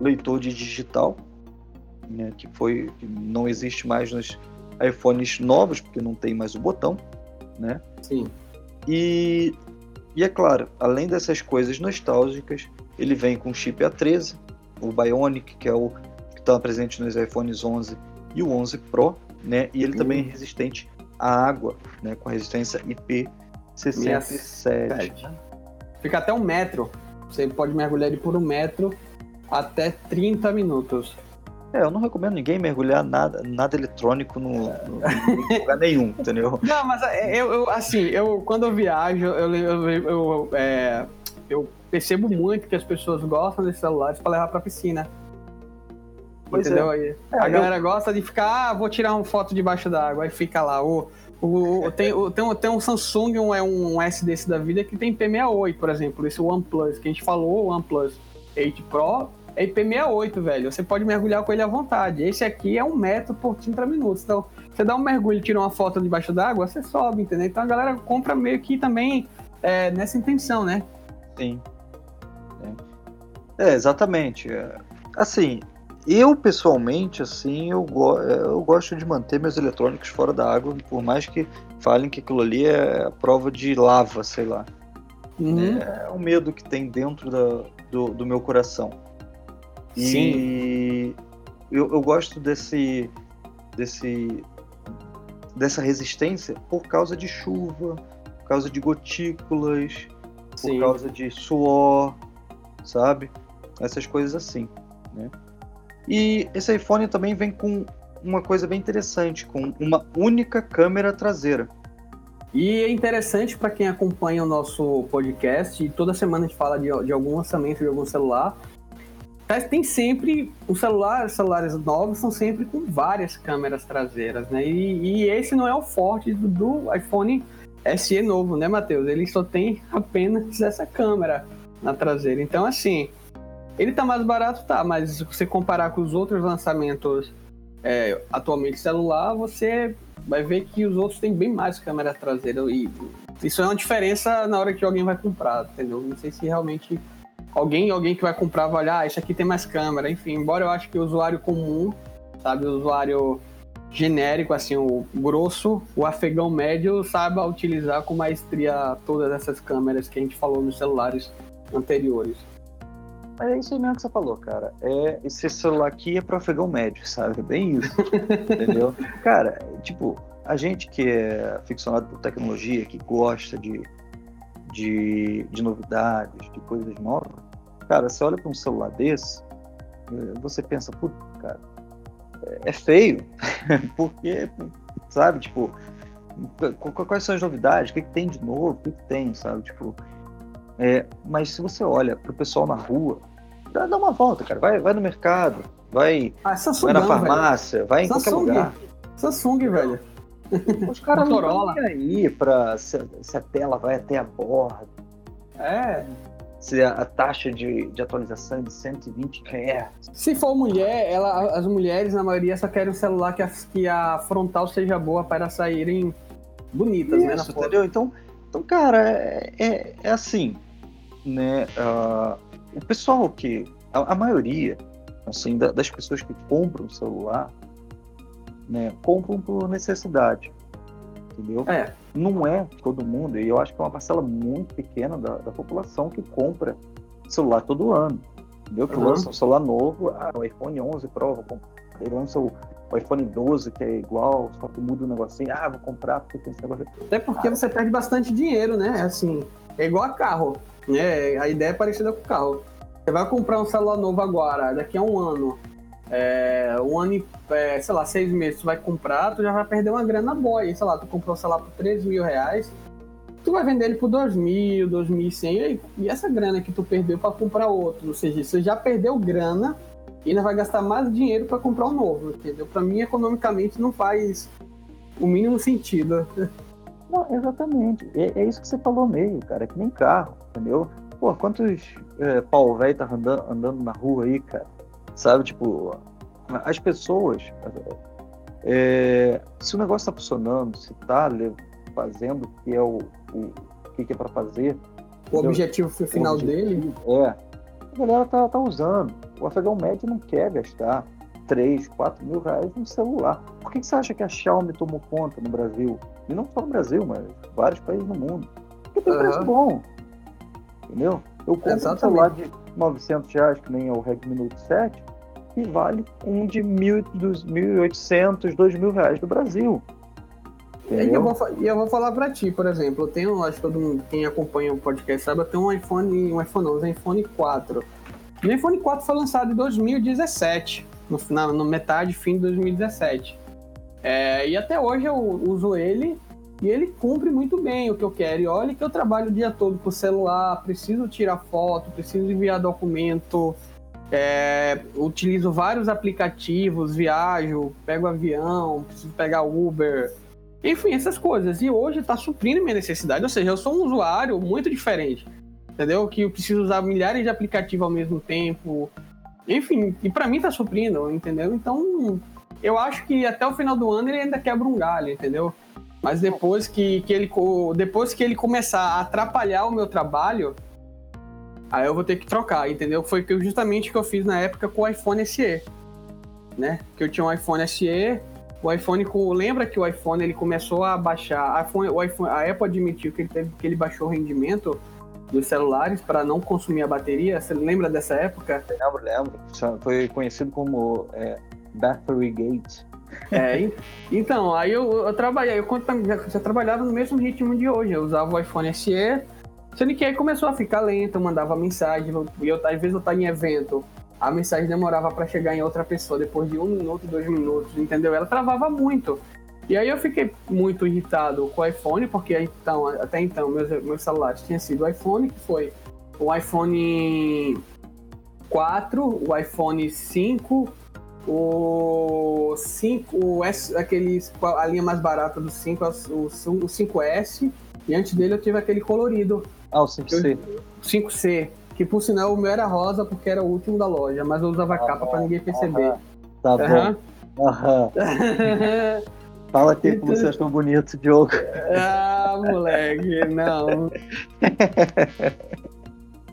[SPEAKER 1] leitor de digital, né? que foi que não existe mais nos iPhones novos, porque não tem mais o botão, né?
[SPEAKER 3] Sim.
[SPEAKER 1] E, e é claro, além dessas coisas nostálgicas, ele vem com chip A13, o Bionic, que é o que está presente nos iPhones 11 e o 11 Pro, né? E ele uhum. também é resistente à água, né? Com resistência IP67.
[SPEAKER 3] Fica até um metro. Você pode mergulhar ele por um metro até 30 minutos.
[SPEAKER 1] É, eu não recomendo ninguém mergulhar nada, nada eletrônico no, no, no lugar nenhum, entendeu?
[SPEAKER 3] Não, mas é, eu, eu, assim, eu quando eu viajo, eu, eu, eu, é, eu percebo muito que as pessoas gostam desses celulares para levar para piscina. Pois Entendeu? É. a é, galera eu... gosta de ficar, ah, vou tirar uma foto debaixo d'água, aí fica lá. O, o, o, tem, o, tem, um, tem um Samsung, um, é um S desse da vida, que tem IP68, por exemplo. Esse OnePlus, que a gente falou, o OnePlus 8 Pro, é IP68, velho. Você pode mergulhar com ele à vontade. Esse aqui é um metro por 30 minutos. Então, você dá um mergulho e tira uma foto debaixo d'água, você sobe, entendeu? Então a galera compra meio que também é, nessa intenção, né?
[SPEAKER 1] Sim. É, exatamente. É, assim, eu pessoalmente, assim, eu, go eu gosto de manter meus eletrônicos fora da água, por mais que falem que aquilo ali é prova de lava, sei lá. Uhum. É o medo que tem dentro da, do, do meu coração. E Sim. Eu, eu gosto desse, desse, dessa resistência por causa de chuva, por causa de gotículas, Sim. por causa de suor, sabe? essas coisas assim, né? E esse iPhone também vem com uma coisa bem interessante, com uma única câmera traseira.
[SPEAKER 3] E é interessante para quem acompanha o nosso podcast, e toda semana a gente fala de, de algum lançamento de algum celular. Tem sempre, o celular, celulares novos são sempre com várias câmeras traseiras, né? E, e esse não é o forte do, do iPhone SE novo, né, Matheus? Ele só tem apenas essa câmera na traseira. Então, assim, ele tá mais barato, tá, mas se você comparar com os outros lançamentos é, atualmente celular, você vai ver que os outros têm bem mais câmera traseira e isso é uma diferença na hora que alguém vai comprar, entendeu? Não sei se realmente alguém, alguém que vai comprar vai olhar, ah, esse aqui tem mais câmera, enfim, embora eu acho que o usuário comum, sabe, o usuário genérico, assim, o grosso, o afegão médio, saiba utilizar com maestria todas essas câmeras que a gente falou nos celulares anteriores.
[SPEAKER 1] Mas é isso aí mesmo que você falou, cara. É, esse celular aqui é pro afegão médio, sabe? É bem isso. entendeu? Cara, tipo, a gente que é aficionado por tecnologia, que gosta de, de, de novidades, de coisas novas, cara, você olha para um celular desse, eh, você pensa, putz, cara, é feio. Porque, sabe, tipo, quais são as novidades? O que, que tem de novo? O que, que tem, sabe? Tipo, É, mas se você olha pro pessoal na rua, dá, dá uma volta, cara. Vai, vai no mercado, vai,
[SPEAKER 3] Ah, Samsung,
[SPEAKER 1] vai na farmácia, vai em qualquer
[SPEAKER 3] Samsung.
[SPEAKER 1] lugar.
[SPEAKER 3] Samsung, velho.
[SPEAKER 1] Os caras não estão aí pra se, se a tela vai até a borda,
[SPEAKER 3] É.
[SPEAKER 1] se a, a taxa de, de atualização é de 120 Hz.
[SPEAKER 3] Se for mulher, ela, as mulheres, na maioria, só querem um celular que a, que a frontal seja boa para saírem bonitas, né? Na
[SPEAKER 1] Isso,
[SPEAKER 3] foto.
[SPEAKER 1] entendeu? Então, então cara, é, é, é assim, né? ah, o pessoal que, a, a maioria, assim, da- das pessoas que compram celular, né, compram por necessidade, entendeu?
[SPEAKER 3] É.
[SPEAKER 1] Não é todo mundo, e eu acho que é uma parcela muito pequena da, da população que compra celular todo ano, entendeu? Que
[SPEAKER 3] Uhum.
[SPEAKER 1] lança um celular novo, ah, o iPhone 11 Pro, vou comprar. Ele lança o, o iPhone 12, que é igual, só que muda o negocinho, ah, vou comprar porque tem esse negócio
[SPEAKER 3] Até porque você perde bastante dinheiro, né? Assim, é igual a carro, né? A ideia é parecida com o carro. Você vai comprar um celular novo agora, daqui a um ano, é, um ano é, sei lá, seis meses, tu vai comprar, tu já vai perder uma grana boa. Sei lá, tu comprou um celular por 3 mil reais, tu vai vender ele por 2 mil, 2.100, e, e essa grana que tu perdeu para comprar outro, ou seja, você já perdeu grana e ainda vai gastar mais dinheiro para comprar um novo, entendeu? Para mim, economicamente, não faz o mínimo sentido.
[SPEAKER 1] Não, exatamente. É, é isso que você falou meio, cara. É que nem carro, entendeu? Pô, quantos é, pau velho tá andando, andando na rua aí, cara? Sabe, tipo, as pessoas. é, se o negócio tá funcionando, se tá le- fazendo o que é o, o, o que, é para fazer,
[SPEAKER 3] O
[SPEAKER 1] Entendeu?
[SPEAKER 3] objetivo final
[SPEAKER 1] O
[SPEAKER 3] dele.
[SPEAKER 1] É. A galera tá, tá usando. O afegão médio não quer gastar 3, 4 mil reais num celular. Por que, que você acha que a Xiaomi tomou conta no Brasil? E não só no Brasil, mas vários países no mundo. Porque tem preço
[SPEAKER 3] Aham.
[SPEAKER 1] bom. Entendeu? Eu compro um celular de 900 reais, que nem é o Redmi Note 7, e vale um de 1.000, dos 1.800, 2 mil reais do Brasil.
[SPEAKER 3] E eu, vou, e eu vou falar pra ti, por exemplo, eu tenho, acho que todo mundo, quem acompanha o podcast sabe, eu tenho um iPhone, um iPhone 11, um iPhone 4. E o iPhone 4 foi lançado em 2017, no, na, no metade, fim de 2017. É, e até hoje eu uso ele e ele cumpre muito bem o que eu quero. E olha que eu trabalho o dia todo com o celular, preciso tirar foto, preciso enviar documento, é, utilizo vários aplicativos, viajo, pego avião, preciso pegar Uber, enfim, essas coisas. E hoje está suprindo minha necessidade. Ou seja, eu sou um usuário muito diferente. Entendeu? Que eu preciso usar milhares de aplicativos ao mesmo tempo. Enfim, e para mim tá suprindo, entendeu? Então, eu acho que até o final do ano ele ainda quebra um galho, entendeu? Mas depois que, que ele depois que ele começar a atrapalhar o meu trabalho, aí eu vou ter que trocar, entendeu? Foi justamente o que eu fiz na época com o iPhone SE, né? Que eu tinha um iPhone SE, o iPhone com, lembra que o iPhone ele começou a baixar, iPhone, o iPhone, a Apple admitiu que ele teve que ele baixou o rendimento dos celulares para não consumir a bateria. Você lembra dessa época?
[SPEAKER 1] Lembro, lembro. Foi conhecido como é, Battery Gate.
[SPEAKER 3] É, então, aí eu, eu trabalhei, eu já, já trabalhava no mesmo ritmo de hoje. Eu usava o iPhone SE, sendo que aí começou a ficar lento, eu mandava mensagem, e eu, às vezes eu estava em evento, a mensagem demorava para chegar em outra pessoa depois de um minuto, dois minutos, entendeu? Ela travava muito. E aí eu fiquei muito irritado com o iPhone, porque então, até então meus, meus celulares tinham sido o iPhone, que foi o iPhone 4, o iPhone 5, o 5, o S, aqueles, a linha mais barata do 5, é o, o 5S, e antes dele eu tive aquele colorido,
[SPEAKER 1] Ah, o 5C.
[SPEAKER 3] o 5C, que por sinal o meu era rosa porque era o último da loja, mas eu usava a capa pra ninguém perceber.
[SPEAKER 1] Tá
[SPEAKER 3] Aham.
[SPEAKER 1] bom. Aham. Fala aqui como você achou bonito, Diogo.
[SPEAKER 3] ah, moleque, não.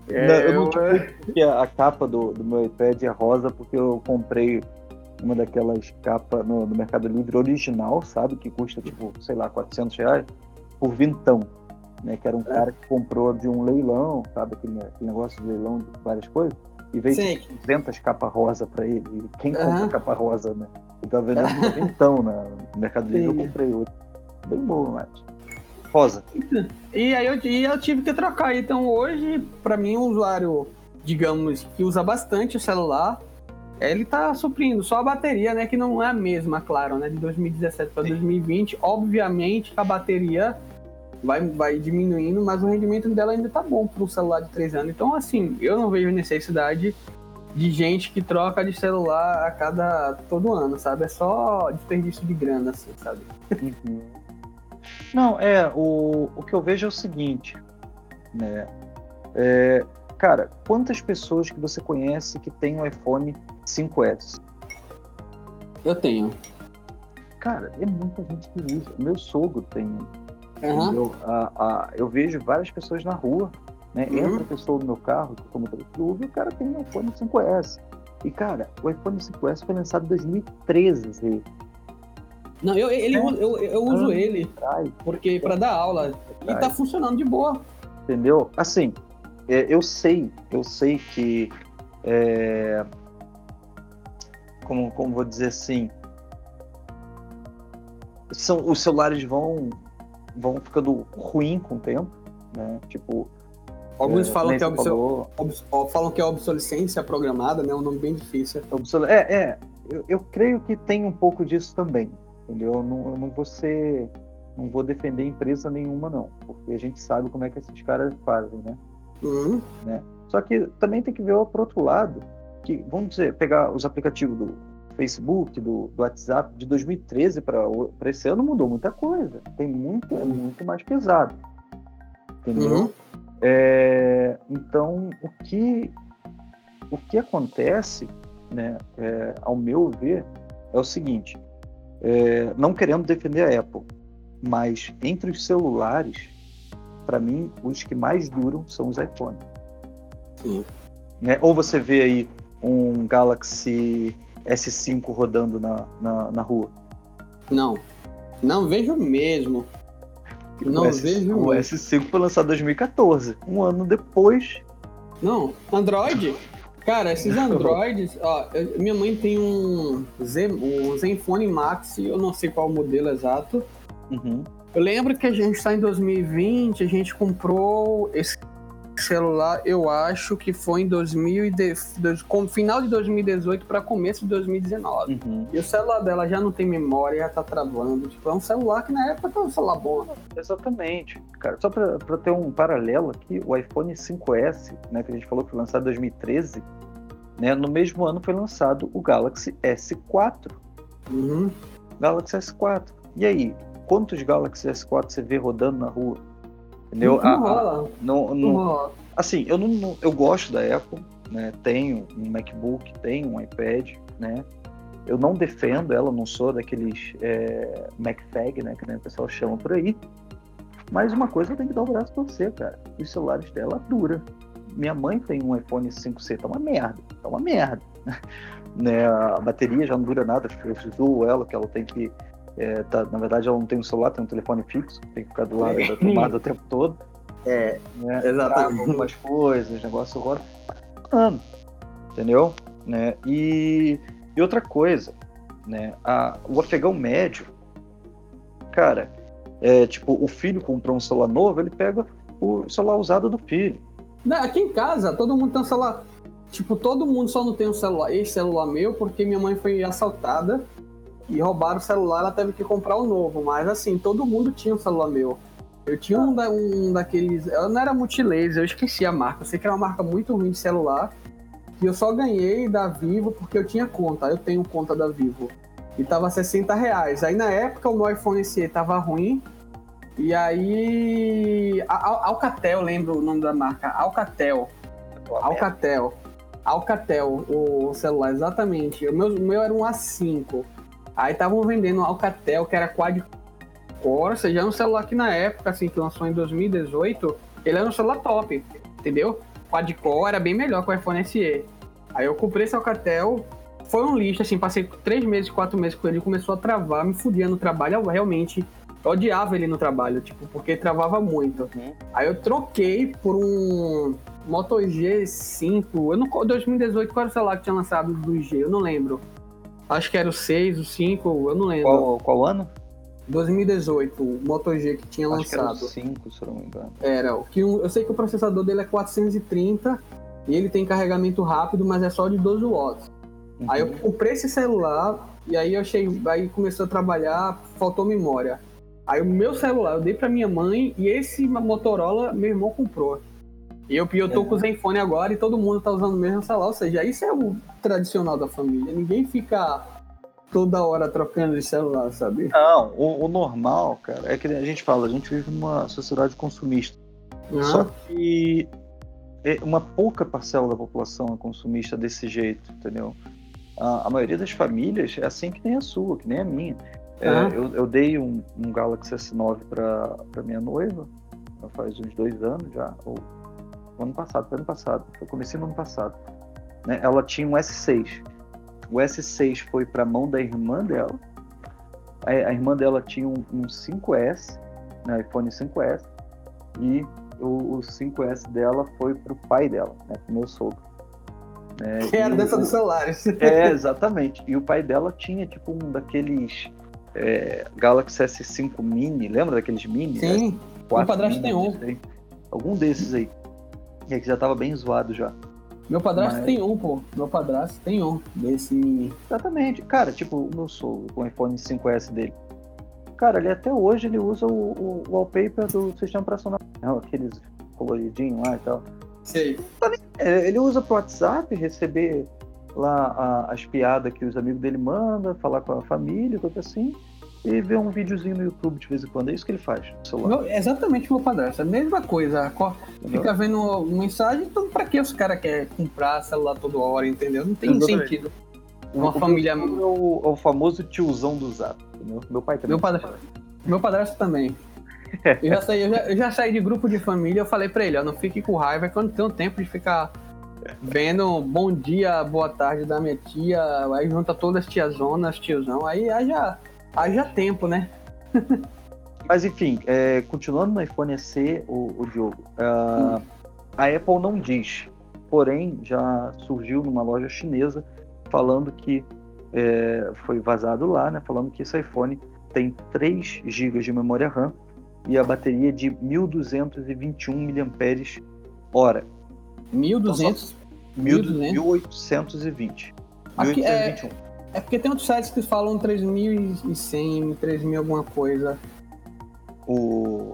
[SPEAKER 3] É,
[SPEAKER 1] Não, eu não
[SPEAKER 3] eu-
[SPEAKER 1] tive porque a a capa do, do meu iPad é rosa porque eu comprei uma daquelas capas no, no Mercado Livre original, sabe? Que custa, tipo, sei lá, 400 reais, por vintão. Né? Que era um cara que comprou de um leilão, sabe? Aquele, aquele negócio de leilão de várias coisas. E veio
[SPEAKER 3] Sim.
[SPEAKER 1] tipo, 200 capas rosa pra ele. E quem compra capa rosa, né? Ele tava vendendo por vintão na, no Mercado Livre,
[SPEAKER 3] Sim.
[SPEAKER 1] eu comprei outro. Bem bom, mas... Rosa.
[SPEAKER 3] E aí eu, e eu tive que trocar. Então hoje, pra mim, um usuário, digamos, que usa bastante o celular, ele tá suprindo. Só a bateria, né? Que não é a mesma, claro, né? De 2017 para 2020. Obviamente, a bateria vai, vai diminuindo, mas o rendimento dela ainda tá bom para um celular de 3 anos. Então, assim, eu não vejo necessidade de gente que troca de celular a cada todo ano, sabe? É só desperdício de grana, assim, sabe?
[SPEAKER 1] Uhum. Não, é, o, o que eu vejo é o seguinte, né? É, cara, quantas pessoas que você conhece que tem um iPhone 5S?
[SPEAKER 3] Eu tenho.
[SPEAKER 1] Cara, é muita gente que usa. Meu sogro tem.
[SPEAKER 3] Uhum.
[SPEAKER 1] Eu, a, a, eu vejo várias pessoas na rua, né?
[SPEAKER 3] Uhum.
[SPEAKER 1] Entra a pessoa no meu carro, que eu como tudo, e o cara tem um iPhone 5S. E, cara, o iPhone 5S foi lançado em 2013, Zé.
[SPEAKER 3] Não, eu, ele,
[SPEAKER 1] É.
[SPEAKER 3] eu, eu uso
[SPEAKER 1] Ah.
[SPEAKER 3] ele
[SPEAKER 1] Atrás,
[SPEAKER 3] porque para dar aula e tá funcionando de boa.
[SPEAKER 1] Entendeu? Assim, é, eu sei, eu sei que. é, como, como vou dizer assim. São, os celulares vão, vão ficando ruim com o tempo, né? Tipo.
[SPEAKER 3] Alguns
[SPEAKER 1] é,
[SPEAKER 3] falam, que é
[SPEAKER 1] você
[SPEAKER 3] obso-
[SPEAKER 1] falou,
[SPEAKER 3] obs- ó, falam que é obsolescência programada, né? Um nome bem difícil.
[SPEAKER 1] obsole- É, é eu, eu creio que tem um pouco disso também, entendeu? Eu não, eu não vou ser. Não vou defender empresa nenhuma, não, porque a gente sabe como é que esses caras fazem, né?
[SPEAKER 3] Uhum.
[SPEAKER 1] Só que também tem que ver o outro lado, que vamos dizer, pegar os aplicativos do Facebook, do, do WhatsApp de 2013 para esse ano mudou muita coisa. Tem muito, é muito mais pesado. Entendeu?
[SPEAKER 3] Uhum.
[SPEAKER 1] É, então, o que, o que acontece, né, é, ao meu ver, é o seguinte: é, não querendo defender a Apple, mas entre os celulares, para mim, os que mais duram são os iPhones.
[SPEAKER 3] Sim.
[SPEAKER 1] Né? Ou você vê aí um Galaxy S5 rodando na, na, na rua.
[SPEAKER 3] Não. Não vejo mesmo. Não
[SPEAKER 1] o, S,
[SPEAKER 3] vejo
[SPEAKER 1] o
[SPEAKER 3] mesmo.
[SPEAKER 1] S5 foi lançado em 2014. Um ano depois,
[SPEAKER 3] Não, Android? Cara, esses Androids, ó, eu- minha mãe tem um, Z, um Zenfone Max, eu não sei qual modelo exato.
[SPEAKER 1] uhum,
[SPEAKER 3] Eu lembro que a gente está em 2020, a gente comprou esse celular, eu acho que foi em 2000 e de, com final de 2018 para começo de 2019.
[SPEAKER 1] uhum.
[SPEAKER 3] E o celular dela já não tem memória, já tá travando. Tipo, é um celular que na época foi um celular bom.
[SPEAKER 1] Exatamente. Cara, só para ter um paralelo aqui, o iPhone 5S, né, que a gente falou que foi lançado em 2013, né, no mesmo ano foi lançado o Galaxy S4.
[SPEAKER 3] Uhum.
[SPEAKER 1] Galaxy S4. E aí, quantos Galaxy S4 você vê rodando na rua? Entendeu?
[SPEAKER 3] Não
[SPEAKER 1] A- a-
[SPEAKER 3] rola,
[SPEAKER 1] não,
[SPEAKER 3] não rola.
[SPEAKER 1] assim, eu não, não- eu gosto da Apple, né? Tenho um MacBook, tenho um iPad, né? Eu não defendo ela, não sou daqueles é, MacFag, né? Que né, o pessoal chama por aí. Mas uma coisa eu tenho que dar o braço pra você, cara. Os celulares dela duram. Minha mãe tem um iPhone 5C, tá uma merda. Tá uma merda. né? A bateria já não dura nada, eu ela, que ela tem que. É, tá- na verdade, ela não tem um celular, tem um telefone fixo, tem que ficar do lado da tomada o tempo todo.
[SPEAKER 3] É,
[SPEAKER 1] Né?
[SPEAKER 3] Exatamente.
[SPEAKER 1] Trava algumas coisas, negócio roda. Ano, entendeu? Né? E, e outra coisa, né? A, o afegão médio, cara, é, tipo, o filho comprou um celular novo, ele pega o celular usado do filho.
[SPEAKER 3] Não, Aqui em casa, todo mundo tem um celular. Tipo, todo mundo só não tem um celular, esse celular meu, porque minha mãe foi assaltada e roubaram o celular, ela teve que comprar um novo. Mas assim, todo mundo tinha um celular meu. Eu tinha um, da- um daqueles. Eu não era multilaser, eu esqueci a marca. Eu sei que era uma marca muito ruim de celular. Que eu só ganhei da Vivo porque eu tinha conta. Eu tenho conta da Vivo. E tava 60 reais. Aí na época o meu iPhone SE tava ruim. E aí. Alcatel, lembro o nome da marca. Alcatel. Alcatel. Alcatel, o celular, exatamente. O meu, o meu era um A5. Aí estavam vendendo um Alcatel, que era quad-core, ou seja, era um celular que na época, assim, que lançou em 2018, ele era um celular top, entendeu? Quad-core era bem melhor que o iPhone SE. Aí eu comprei esse Alcatel, foi um lixo, assim, passei três meses, quatro meses com ele, começou a travar, me fudia no trabalho, eu realmente odiava ele no trabalho, tipo, porque travava muito. Aí eu troquei por um Moto G5. Eu não, 2018, qual era o celular que tinha lançado do G? Eu não lembro. Acho que era o 6, o 5, eu não lembro.
[SPEAKER 1] Qual, qual ano?
[SPEAKER 3] 2018, o Moto G que tinha
[SPEAKER 1] Acho que era o
[SPEAKER 3] lançado.
[SPEAKER 1] 5, se eu não me engano.
[SPEAKER 3] Era, o que um- eu sei que o processador dele é 430 e ele tem carregamento rápido, mas é só de 12 watts.
[SPEAKER 1] Uhum.
[SPEAKER 3] Aí eu comprei esse celular e aí eu achei, aí começou a trabalhar, faltou memória. Aí o meu celular eu dei pra minha mãe e esse Motorola meu irmão comprou. E eu, eu tô é. com o Zenfone agora e todo mundo tá usando o mesmo celular. Ou seja, isso é o tradicional da família. Ninguém fica toda hora trocando de celular, sabe?
[SPEAKER 1] Não, o, o normal, cara, é que a gente fala, a gente vive numa sociedade consumista. Uhum. Só que é uma pouca parcela da população é consumista desse jeito, entendeu? A, a maioria das famílias é assim que nem a sua, que nem a minha. É, eu, eu, dei um, um Galaxy S9 para minha noiva, faz uns dois anos já, ou ano passado, foi ano passado, eu comecei no ano passado. Né? Ela tinha um S6. O S6 foi para a mão da irmã dela. A, a irmã dela tinha um, um 5S, né, iPhone 5S, e o, o 5S dela foi para o pai dela, né, pro meu sogro.
[SPEAKER 3] Né? Que era dessa dos celulares.
[SPEAKER 1] É, exatamente. E o pai dela tinha tipo um daqueles é, Galaxy S5 Mini, lembra daqueles Mini?
[SPEAKER 3] Sim, né? meu padrasto tem um.
[SPEAKER 1] Algum desses aí. E é que já tava bem zoado já.
[SPEAKER 3] Meu padrasto Mas... tem um, pô. Meu padrasto tem um desse.
[SPEAKER 1] Exatamente. Cara, tipo, o meu sogro, com o iPhone 5S dele. Cara, ele até hoje ele usa o, o wallpaper do sistema operacional. Aqueles coloridinhos lá e tal.
[SPEAKER 3] Sei.
[SPEAKER 1] É, ele usa pro WhatsApp, receber lá a, as piadas que os amigos dele mandam, falar com a família, coisa assim, e ver um videozinho no YouTube de vez em quando. É isso que ele faz no celular.
[SPEAKER 3] Meu, exatamente o meu padrasto. A mesma coisa. Fica vendo mensagem, então pra que os caras querem comprar celular toda hora, entendeu? Não tem exatamente. sentido.
[SPEAKER 1] Uma o família. É o, é o, famoso tiozão do zap. Entendeu? Meu pai também.
[SPEAKER 3] Meu padrasto, meu padrasto também. Eu já, saí, eu, já, eu já saí de grupo de família, eu falei pra ele, ó, não fique com raiva, que eu não tenho tempo de ficar vendo bom dia, boa tarde da minha tia, aí junta todas as tiazonas, tiozão, aí haja, haja tempo, né?
[SPEAKER 1] Mas enfim, é, continuando no iPhone SE, o, o Diogo, uh, a Apple não diz, porém já surgiu numa loja chinesa falando que é, foi vazado lá, né? Falando que esse iPhone tem 3 GB de memória RAM e a bateria de 1221 mAh.
[SPEAKER 3] 1200?
[SPEAKER 1] 1820.
[SPEAKER 3] Aqui é, é porque tem outros sites que falam 3100, 3000 alguma coisa.
[SPEAKER 1] O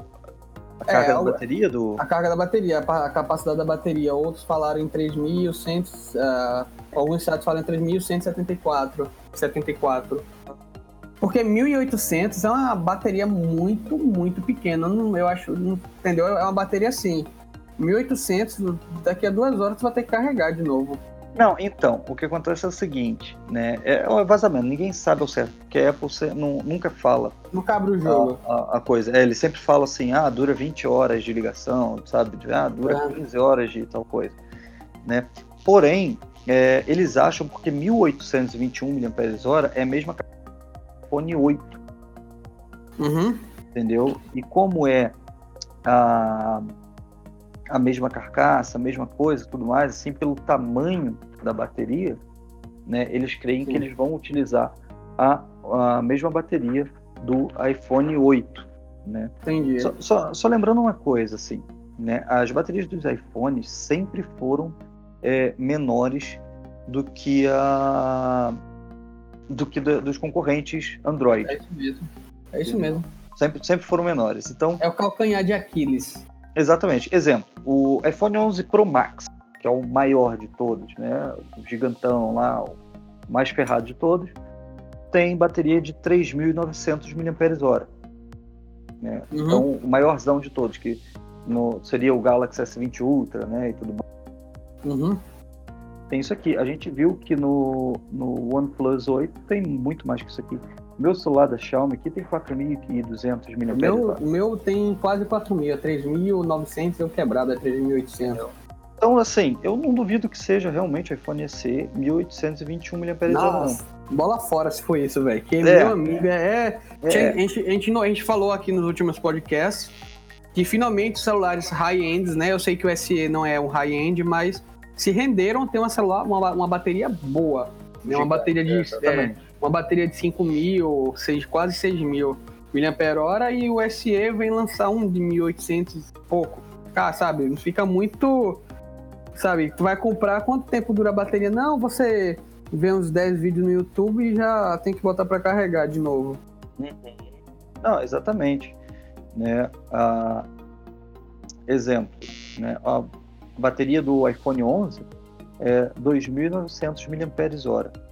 [SPEAKER 1] a carga é, da bateria do
[SPEAKER 3] a carga da bateria, a capacidade da bateria. Outros falaram em 3100, uh, alguns sites falam em 3174, 74. Porque 1800 é uma bateria muito, muito pequena. Eu acho, entendeu? É uma bateria assim. 1800, daqui a duas horas você vai ter que carregar de novo.
[SPEAKER 1] Não, então, o que acontece é o seguinte, né? É um vazamento, ninguém sabe ao certo, porque a Apple não, nunca fala.
[SPEAKER 3] Nunca abre o jogo.
[SPEAKER 1] A, a, a coisa. É, ele sempre fala assim, ah, dura 20 horas de ligação, sabe? Ah, dura é. 15 horas de tal coisa. Né? Porém, é, eles acham porque 1821 mAh é a mesma iPhone 8.
[SPEAKER 3] Uhum.
[SPEAKER 1] Entendeu? E como é a a mesma carcaça, a mesma coisa, tudo mais, assim, pelo tamanho da bateria, né, eles creem Sim. que eles vão utilizar a, a mesma bateria do iPhone 8, né?
[SPEAKER 3] Entendi.
[SPEAKER 1] Só, só, só lembrando uma coisa, assim, né, as baterias dos iPhones sempre foram é, menores do que a do que do, dos concorrentes Android.
[SPEAKER 3] É isso mesmo. É isso mesmo.
[SPEAKER 1] Sempre, sempre foram menores. Então
[SPEAKER 3] é o calcanhar de Aquiles.
[SPEAKER 1] Exatamente. Exemplo, o iPhone 11 Pro Max, que é o maior de todos, né? O gigantão lá, o mais ferrado de todos, tem bateria de 3.900 mAh. Né? Uhum. Então, o maiorzão de todos, que no, seria o Galaxy S20 Ultra, né? E tudo mais.
[SPEAKER 3] Uhum.
[SPEAKER 1] Tem isso aqui. A gente viu que no, no OnePlus 8 tem muito mais que isso aqui. Meu celular da Xiaomi aqui tem 4.200 mAh.
[SPEAKER 3] Meu, o meu tem quase 4.000, 3.900 e eu quebrado, é 3.800.
[SPEAKER 1] Então, assim, eu não duvido que seja realmente o iPhone SE 1821 mAh. Nossa,
[SPEAKER 3] bola fora se foi isso, velho. Que é, meu amigo, é... é. A, gente, a, gente, a gente falou aqui nos últimos podcasts que finalmente os celulares high-ends, né? Eu sei que o SE não é um high-end, mas se renderam ter uma celular, uma, uma bateria boa. Né? Uma bateria de. É, uma bateria de 5 mil, quase 6 mil mAh e o SE vem lançar um de 1800 e pouco. Cara, sabe, não fica muito. Sabe, tu vai comprar, quanto tempo dura a bateria? Não, você vê uns 10 vídeos no YouTube e já tem que botar para carregar de novo.
[SPEAKER 1] Uhum. Não, exatamente. Né? Ah, exemplo, né? a bateria do iPhone 11 é 2.900 mAh.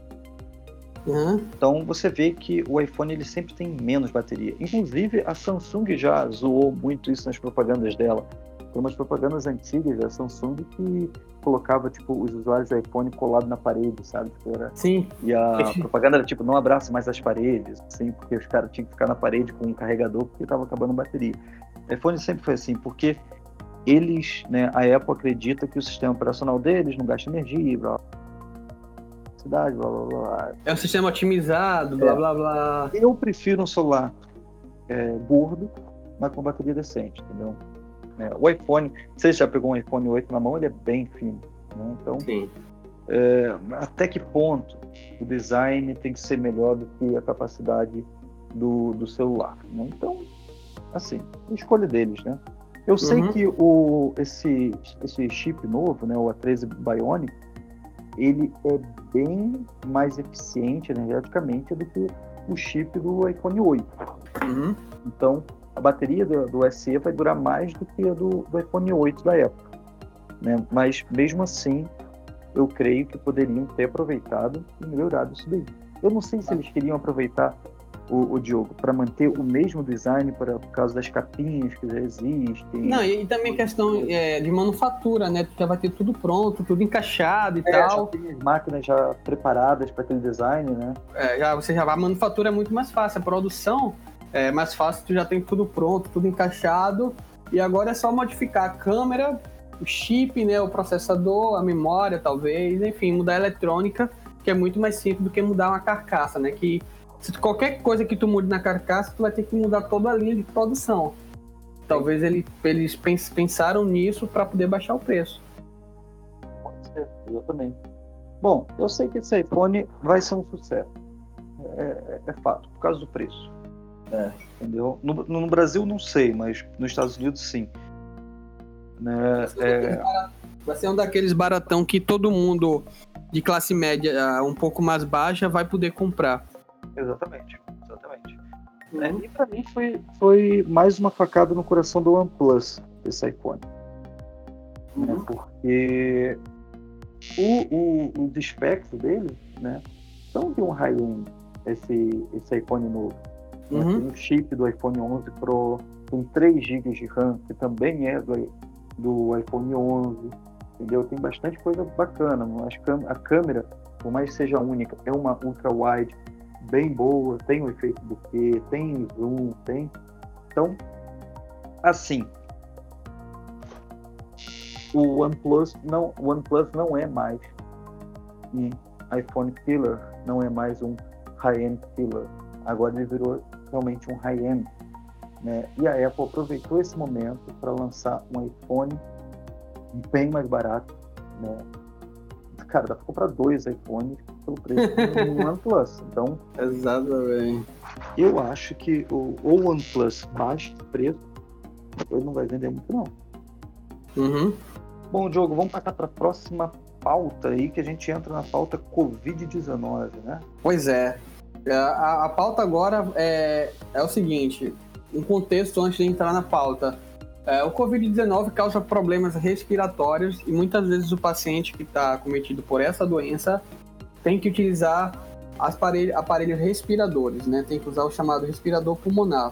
[SPEAKER 1] Uhum. Então você vê que o iPhone ele sempre tem menos bateria. Inclusive a Samsung já zoou muito isso nas propagandas dela. Tem umas propagandas antigas da Samsung que colocava tipo os usuários do iPhone colado na parede, sabe? Tipo, era...
[SPEAKER 3] Sim.
[SPEAKER 1] E a propaganda era tipo não abraça mais as paredes, assim, porque os caras tinham que ficar na parede com um carregador porque estava acabando a bateria. O iPhone sempre foi assim, porque eles, né, a Apple acredita que o sistema operacional deles não gasta energia, blá, blá blá blá.
[SPEAKER 3] É um sistema otimizado, blá é. blá blá.
[SPEAKER 1] Eu prefiro um celular é, gordo, mas com bateria decente, entendeu? É, o iPhone, você já pegou um iPhone 8 na mão, ele é bem fino, né? Então. É, até que ponto o design tem que ser melhor do que a capacidade do, do celular? Né? Então, assim, escolha deles, né? Eu sei uhum. que o, esse, esse chip novo, né, o A13 Bionic, ele é bem mais eficiente energeticamente do que o chip do iPhone 8. Uhum. Então, a bateria do, do, SE vai durar mais do que a do, do iPhone 8 da época. Né? Mas, mesmo assim, eu creio que poderiam ter aproveitado e melhorado isso daí. Eu não sei se eles queriam aproveitar o, o Diogo, para manter o mesmo design para, por causa das capinhas que já existem.
[SPEAKER 3] Não, e, e também questão é, de manufatura, né? Tu já vai ter tudo pronto, tudo encaixado e
[SPEAKER 1] é,
[SPEAKER 3] tal.
[SPEAKER 1] Já tem as máquinas já preparadas para aquele design, né?
[SPEAKER 3] É, já, você já vai, a manufatura é muito mais fácil, a produção é mais fácil, tu já tem tudo pronto, tudo encaixado. E agora é só modificar a câmera, o chip, né, o processador, a memória, talvez, enfim, mudar a eletrônica, que é muito mais simples do que mudar uma carcaça, né? Que se qualquer coisa que tu mude na carcaça, tu vai ter que mudar toda a linha de produção. Talvez ele, eles pensaram nisso para poder baixar o preço.
[SPEAKER 1] Pode ser, exatamente. Bom, eu sei que esse iPhone vai ser um sucesso. É, é, é fato, por causa do preço. É, entendeu? No, no, Brasil não sei, mas nos Estados Unidos sim. Né? É...
[SPEAKER 3] Vai ser um daqueles baratão que todo mundo de classe média um pouco mais baixa vai poder comprar.
[SPEAKER 1] Exatamente, exatamente. Uhum. É, e para mim foi, foi mais uma facada no coração do OnePlus, esse iPhone. Né, uhum. Né, porque o, o, os specs dele, né, são de um high-end, esse, esse iPhone novo. Né, uhum. Tem o chip do iPhone 11 Pro, com 3 GB de RAM, que também é do, do iPhone 11, entendeu? Tem bastante coisa bacana. A câmera, por mais que seja única, é uma ultra-wide, bem boa, tem o efeito bokeh, tem zoom, tem. Então, assim, o OnePlus não, o OnePlus não é mais um iPhone killer, não é mais um high-end killer. Agora ele virou realmente um high-end. Né? E a Apple aproveitou esse momento para lançar um iPhone bem mais barato. Né? Cara, dá para comprar dois iPhones pelo preço do OnePlus. Então,
[SPEAKER 3] exatamente.
[SPEAKER 1] Eu acho que o, o OnePlus baixo de preço, ele não vai vender muito não.
[SPEAKER 3] Uhum.
[SPEAKER 1] Bom, Diogo, vamos passar para a próxima pauta aí, que a gente entra na pauta Covid-19, né?
[SPEAKER 3] Pois é. é. A, a pauta agora é, é o seguinte, um contexto antes de entrar na pauta. É, o Covid-19 causa problemas respiratórios e muitas vezes o paciente que está cometido por essa doença tem que utilizar aparelhos, respiradores, né? Tem que usar o chamado respirador pulmonar.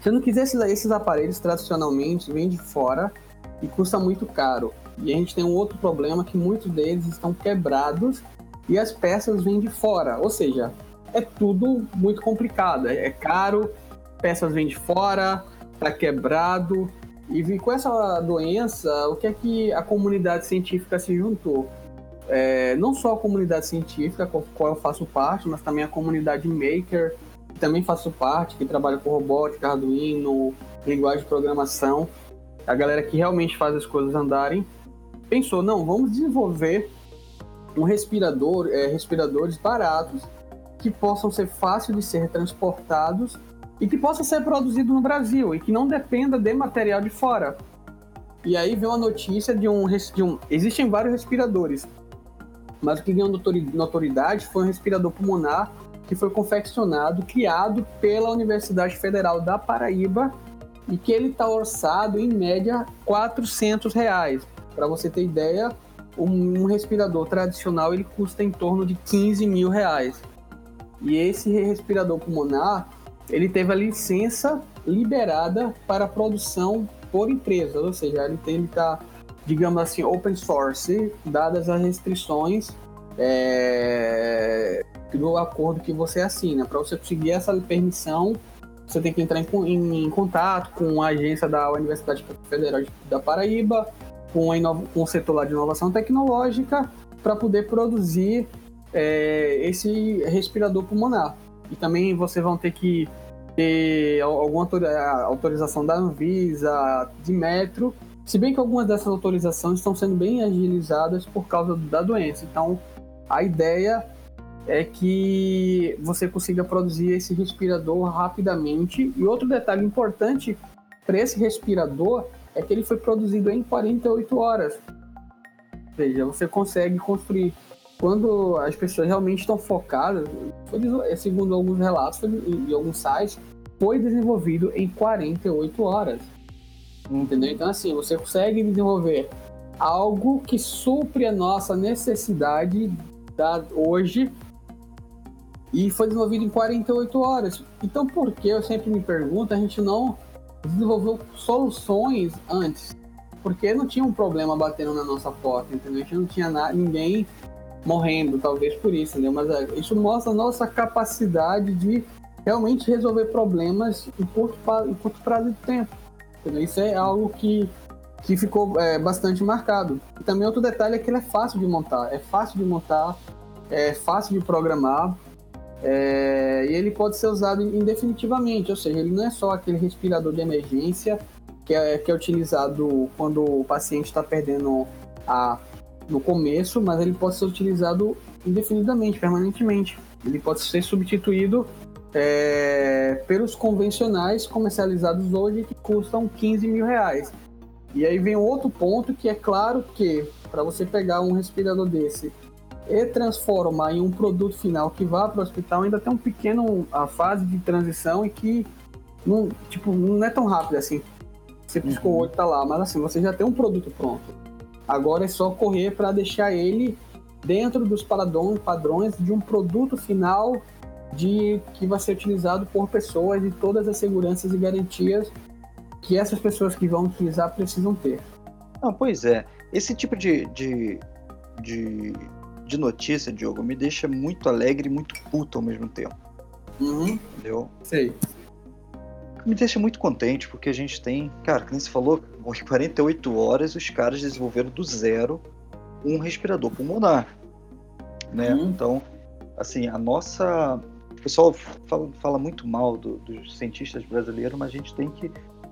[SPEAKER 3] Se não quiser esses, esses aparelhos, tradicionalmente, vêm de fora e custa muito caro. E a gente tem um outro problema que muitos deles estão quebrados e as peças vêm de fora. Ou seja, é tudo muito complicado. É caro, peças vêm de fora, tá quebrado. E com essa doença, o que é que a comunidade científica se juntou? É, não só a comunidade científica, com a qual eu faço parte, mas também a comunidade maker, que também faço parte, que trabalha com robótica, Arduino, linguagem de programação, a galera que realmente faz as coisas andarem, pensou, não, vamos desenvolver um respirador, é, respiradores baratos que possam ser fáceis de ser transportados e que possam ser produzidos no Brasil e que não dependa de material de fora. E aí veio a notícia de um, de um existem vários respiradores, mas o que ganhou notoriedade foi um respirador pulmonar que foi confeccionado, criado pela Universidade Federal da Paraíba e que ele está orçado em média 400 reais. Para você ter ideia, um, respirador tradicional ele custa em torno de 15 mil reais. E esse respirador pulmonar ele teve a licença liberada para produção por empresa, ou seja, ele está, digamos assim, open source, dadas as restrições é, do acordo que você assina. Para você conseguir essa permissão, você tem que entrar em, em, em, contato com a agência da Universidade Federal da Paraíba, com, a com o setor lá de inovação tecnológica, para poder produzir é, esse respirador pulmonar. E também vocês vão ter que ter alguma autorização da Anvisa, de metro, se bem que algumas dessas autorizações estão sendo bem agilizadas por causa da doença. Então, a ideia é que você consiga produzir esse respirador rapidamente. E outro detalhe importante para esse respirador é que ele foi produzido em 48 horas. Ou seja, você consegue construir. Quando as pessoas realmente estão focadas, segundo alguns relatos e alguns sites, foi desenvolvido em 48 horas. Entendeu? Então, assim, você consegue desenvolver algo que supre a nossa necessidade da hoje e foi desenvolvido em 48 horas. Então, por que eu sempre me pergunto, a gente não desenvolveu soluções antes? Porque não tinha um problema batendo na nossa porta, entendeu? A gente não tinha nada, ninguém morrendo, talvez por isso, entendeu? Mas é, isso mostra a nossa capacidade de realmente resolver problemas em curto, em curto prazo de tempo. Isso é algo que, que ficou é, bastante marcado. E também outro detalhe é que ele é fácil de montar. É fácil de montar, é fácil de programar. É, e ele pode ser usado indefinitivamente, ou seja, ele não é só aquele respirador de emergência que é, que é utilizado quando o paciente está perdendo a no começo, mas ele pode ser utilizado indefinidamente, permanentemente. Ele pode ser substituído é, pelos convencionais comercializados hoje que custam 15 mil reais. E aí vem outro ponto que é claro que para você pegar um respirador desse e transformar em um produto final que vá para o hospital ainda tem um pequeno a fase de transição e que não, tipo, não é tão rápido assim. Você piscou o olho tá lá, mas assim, você já tem um produto pronto. Agora é só correr para deixar ele dentro dos padrões de um produto final de que vai ser utilizado por pessoas de todas as seguranças e garantias que essas pessoas que vão utilizar precisam ter.
[SPEAKER 1] Não, pois é. Esse tipo de, de, de de notícia, Diogo, me deixa muito alegre e muito puto ao mesmo tempo.
[SPEAKER 3] Uhum.
[SPEAKER 1] Entendeu?
[SPEAKER 3] Sei.
[SPEAKER 1] Me deixa muito contente, porque a gente tem, cara, como você falou, em 48 horas os caras desenvolveram do zero um respirador pulmonar. Né? Uhum. Então, assim, a nossa. Pessoal fala, fala muito mal do, dos cientistas brasileiros, mas a gente tem que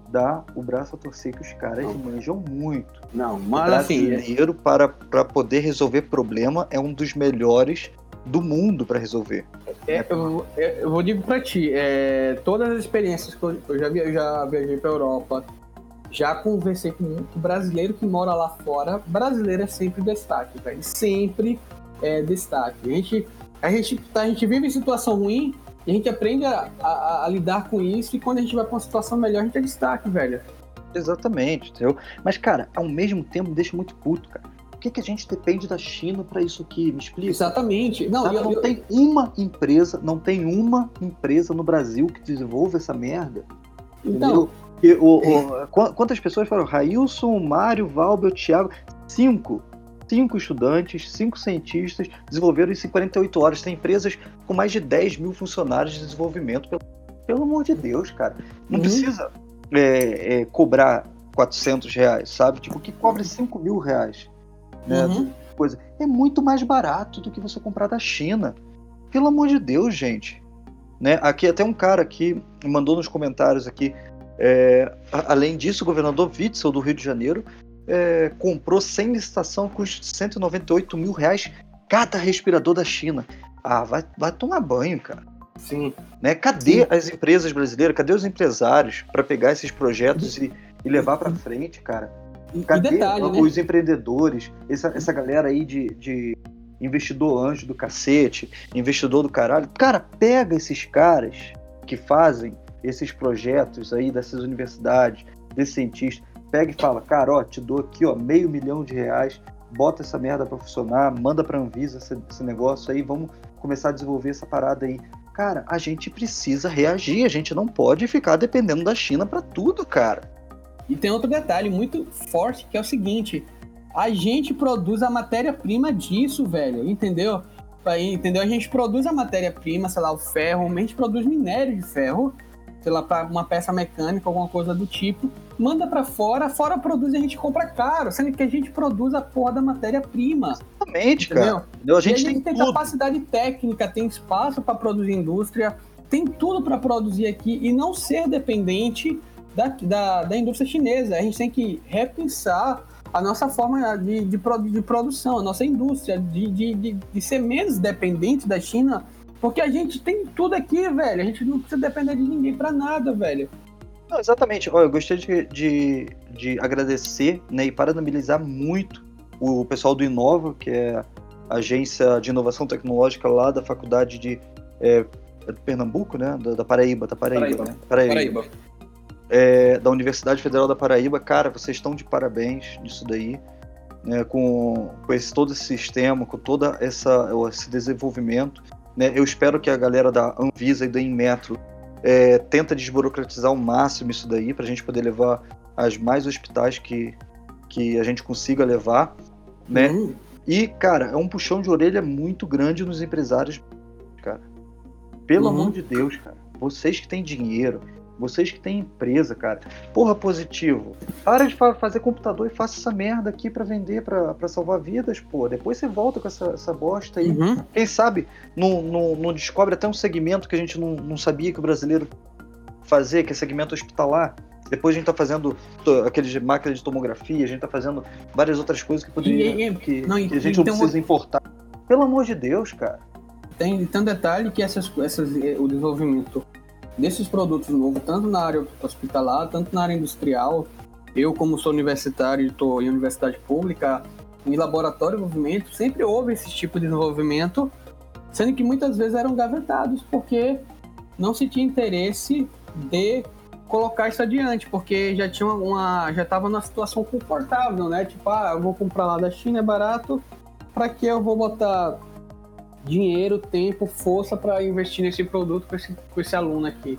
[SPEAKER 1] dar o braço a torcer que os caras não. manjam muito.
[SPEAKER 3] Não, mas
[SPEAKER 1] o assim, brasileiro assim, para, para poder resolver problema é um dos melhores do mundo para resolver.
[SPEAKER 3] É, eu, eu, vou dizer para ti, é, todas as experiências que eu, eu já, vi, já viajei para Europa, já conversei com um brasileiro que mora lá fora, brasileiro é sempre destaque, velho, sempre é destaque. A gente, a gente, a gente vive em situação ruim, e a gente aprende a, a, a, lidar com isso e quando a gente vai pra uma situação melhor, a gente é destaque, velho.
[SPEAKER 1] Exatamente, entendeu? Mas, cara, ao mesmo tempo me deixa muito puto, cara. Por que, que a gente depende da China para isso aqui? Me explica.
[SPEAKER 3] Exatamente.
[SPEAKER 1] Não, eu, não eu... tem uma empresa, não tem uma empresa no Brasil que desenvolva essa merda. Então. E, o, o, quantas pessoas foram? Railson, Mário, Valber, Thiago. Cinco cinco estudantes, cinco cientistas desenvolveram isso em 48 horas. Tem empresas com mais de 10 mil funcionários de desenvolvimento. Pelo, pelo amor de Deus, cara. Não uhum. precisa é, é, cobrar 400 reais, sabe? Tipo, que cobre 5 mil reais. Né? Uhum. Coisa. É muito mais barato do que você comprar da China. Pelo amor de Deus, gente. Né? Aqui até um cara aqui mandou nos comentários aqui. É, além disso, o governador Witzel do Rio de Janeiro é, comprou sem licitação custo 198 mil reais cada respirador da China. Ah, vai, vai tomar banho, cara.
[SPEAKER 3] Sim.
[SPEAKER 1] Né? Cadê Sim. as empresas brasileiras? Cadê os empresários para pegar esses projetos e, e levar para frente, cara? Cadê
[SPEAKER 3] detalhe,
[SPEAKER 1] os né? empreendedores? Essa, essa galera aí de, de investidor anjo do cacete, investidor do caralho. Cara, pega esses caras que fazem esses projetos aí dessas universidades, desses cientistas, pega e fala, cara, ó, te dou aqui, ó, meio milhão de reais, bota essa merda pra funcionar, manda pra Anvisa esse, esse negócio aí, vamos começar a desenvolver essa parada aí. Cara, a gente precisa reagir, a gente não pode ficar dependendo da China para tudo, cara.
[SPEAKER 3] E tem outro detalhe muito forte que é o seguinte: a gente produz a matéria-prima disso, velho, entendeu? Entendeu? A gente produz a matéria-prima, sei lá, o ferro, a gente produz minério de ferro, sei lá, para uma peça mecânica, alguma coisa do tipo, manda para fora, fora produz e a gente compra caro, sendo que a gente produz a porra da matéria-prima.
[SPEAKER 1] Exatamente, entendeu? cara. A
[SPEAKER 3] gente, a gente tem, tem capacidade técnica, tem espaço para produzir indústria, tem tudo para produzir aqui e não ser dependente da, da, da indústria chinesa. A gente tem que repensar a nossa forma de, de, de produção, a nossa indústria, de, de, de, de, ser menos dependente da China, porque a gente tem tudo aqui, velho. A gente não precisa depender de ninguém para nada, velho.
[SPEAKER 1] Não, exatamente. Eu gostaria de, de, de agradecer né, e parabenizar muito o pessoal do Inova, que é a agência de inovação tecnológica lá da faculdade de é, Pernambuco, né? Da, da Paraíba, da Paraíba, Paraíba. Né? Paraíba. Paraíba é, da Universidade Federal da Paraíba, cara, vocês estão de parabéns nisso daí, né, com, com esse, todo esse sistema, com todo essa, esse desenvolvimento. Né, eu espero que a galera da Anvisa e da Inmetro é, tenta desburocratizar ao máximo isso daí, para a gente poder levar as mais hospitais que, que a gente consiga levar, né? Uhum. E, cara, é um puxão de orelha muito grande nos empresários, cara. Pelo uhum. amor de Deus, cara. Vocês que têm dinheiro, vocês que têm empresa, cara. Porra, positivo. Para de fazer computador e faça essa merda aqui para vender, para salvar vidas, pô. Depois você volta com essa, essa bosta aí. Uhum. Quem sabe não, não, não, descobre até um segmento que a gente não, não sabia que o brasileiro fazia, que é segmento hospitalar. Depois a gente tá fazendo aqueles máquinas de tomografia, a gente tá fazendo várias outras coisas que poderia, que, não, que a gente não precisa importar. Pelo amor de Deus, cara.
[SPEAKER 3] Tem, tem um detalhe que essas, essas, o desenvolvimento desses produtos novos, tanto na área hospitalar, tanto na área industrial. Eu, como sou universitário e estou em universidade pública, em laboratório de desenvolvimento, sempre houve esse tipo de desenvolvimento, sendo que muitas vezes eram gavetados porque não se tinha interesse de colocar isso adiante, porque já tinha uma, já estava numa situação confortável, né? Tipo, ah, eu vou comprar lá da China, é barato, para que eu vou botar dinheiro, tempo, força para investir nesse produto com esse, com esse aluno aqui.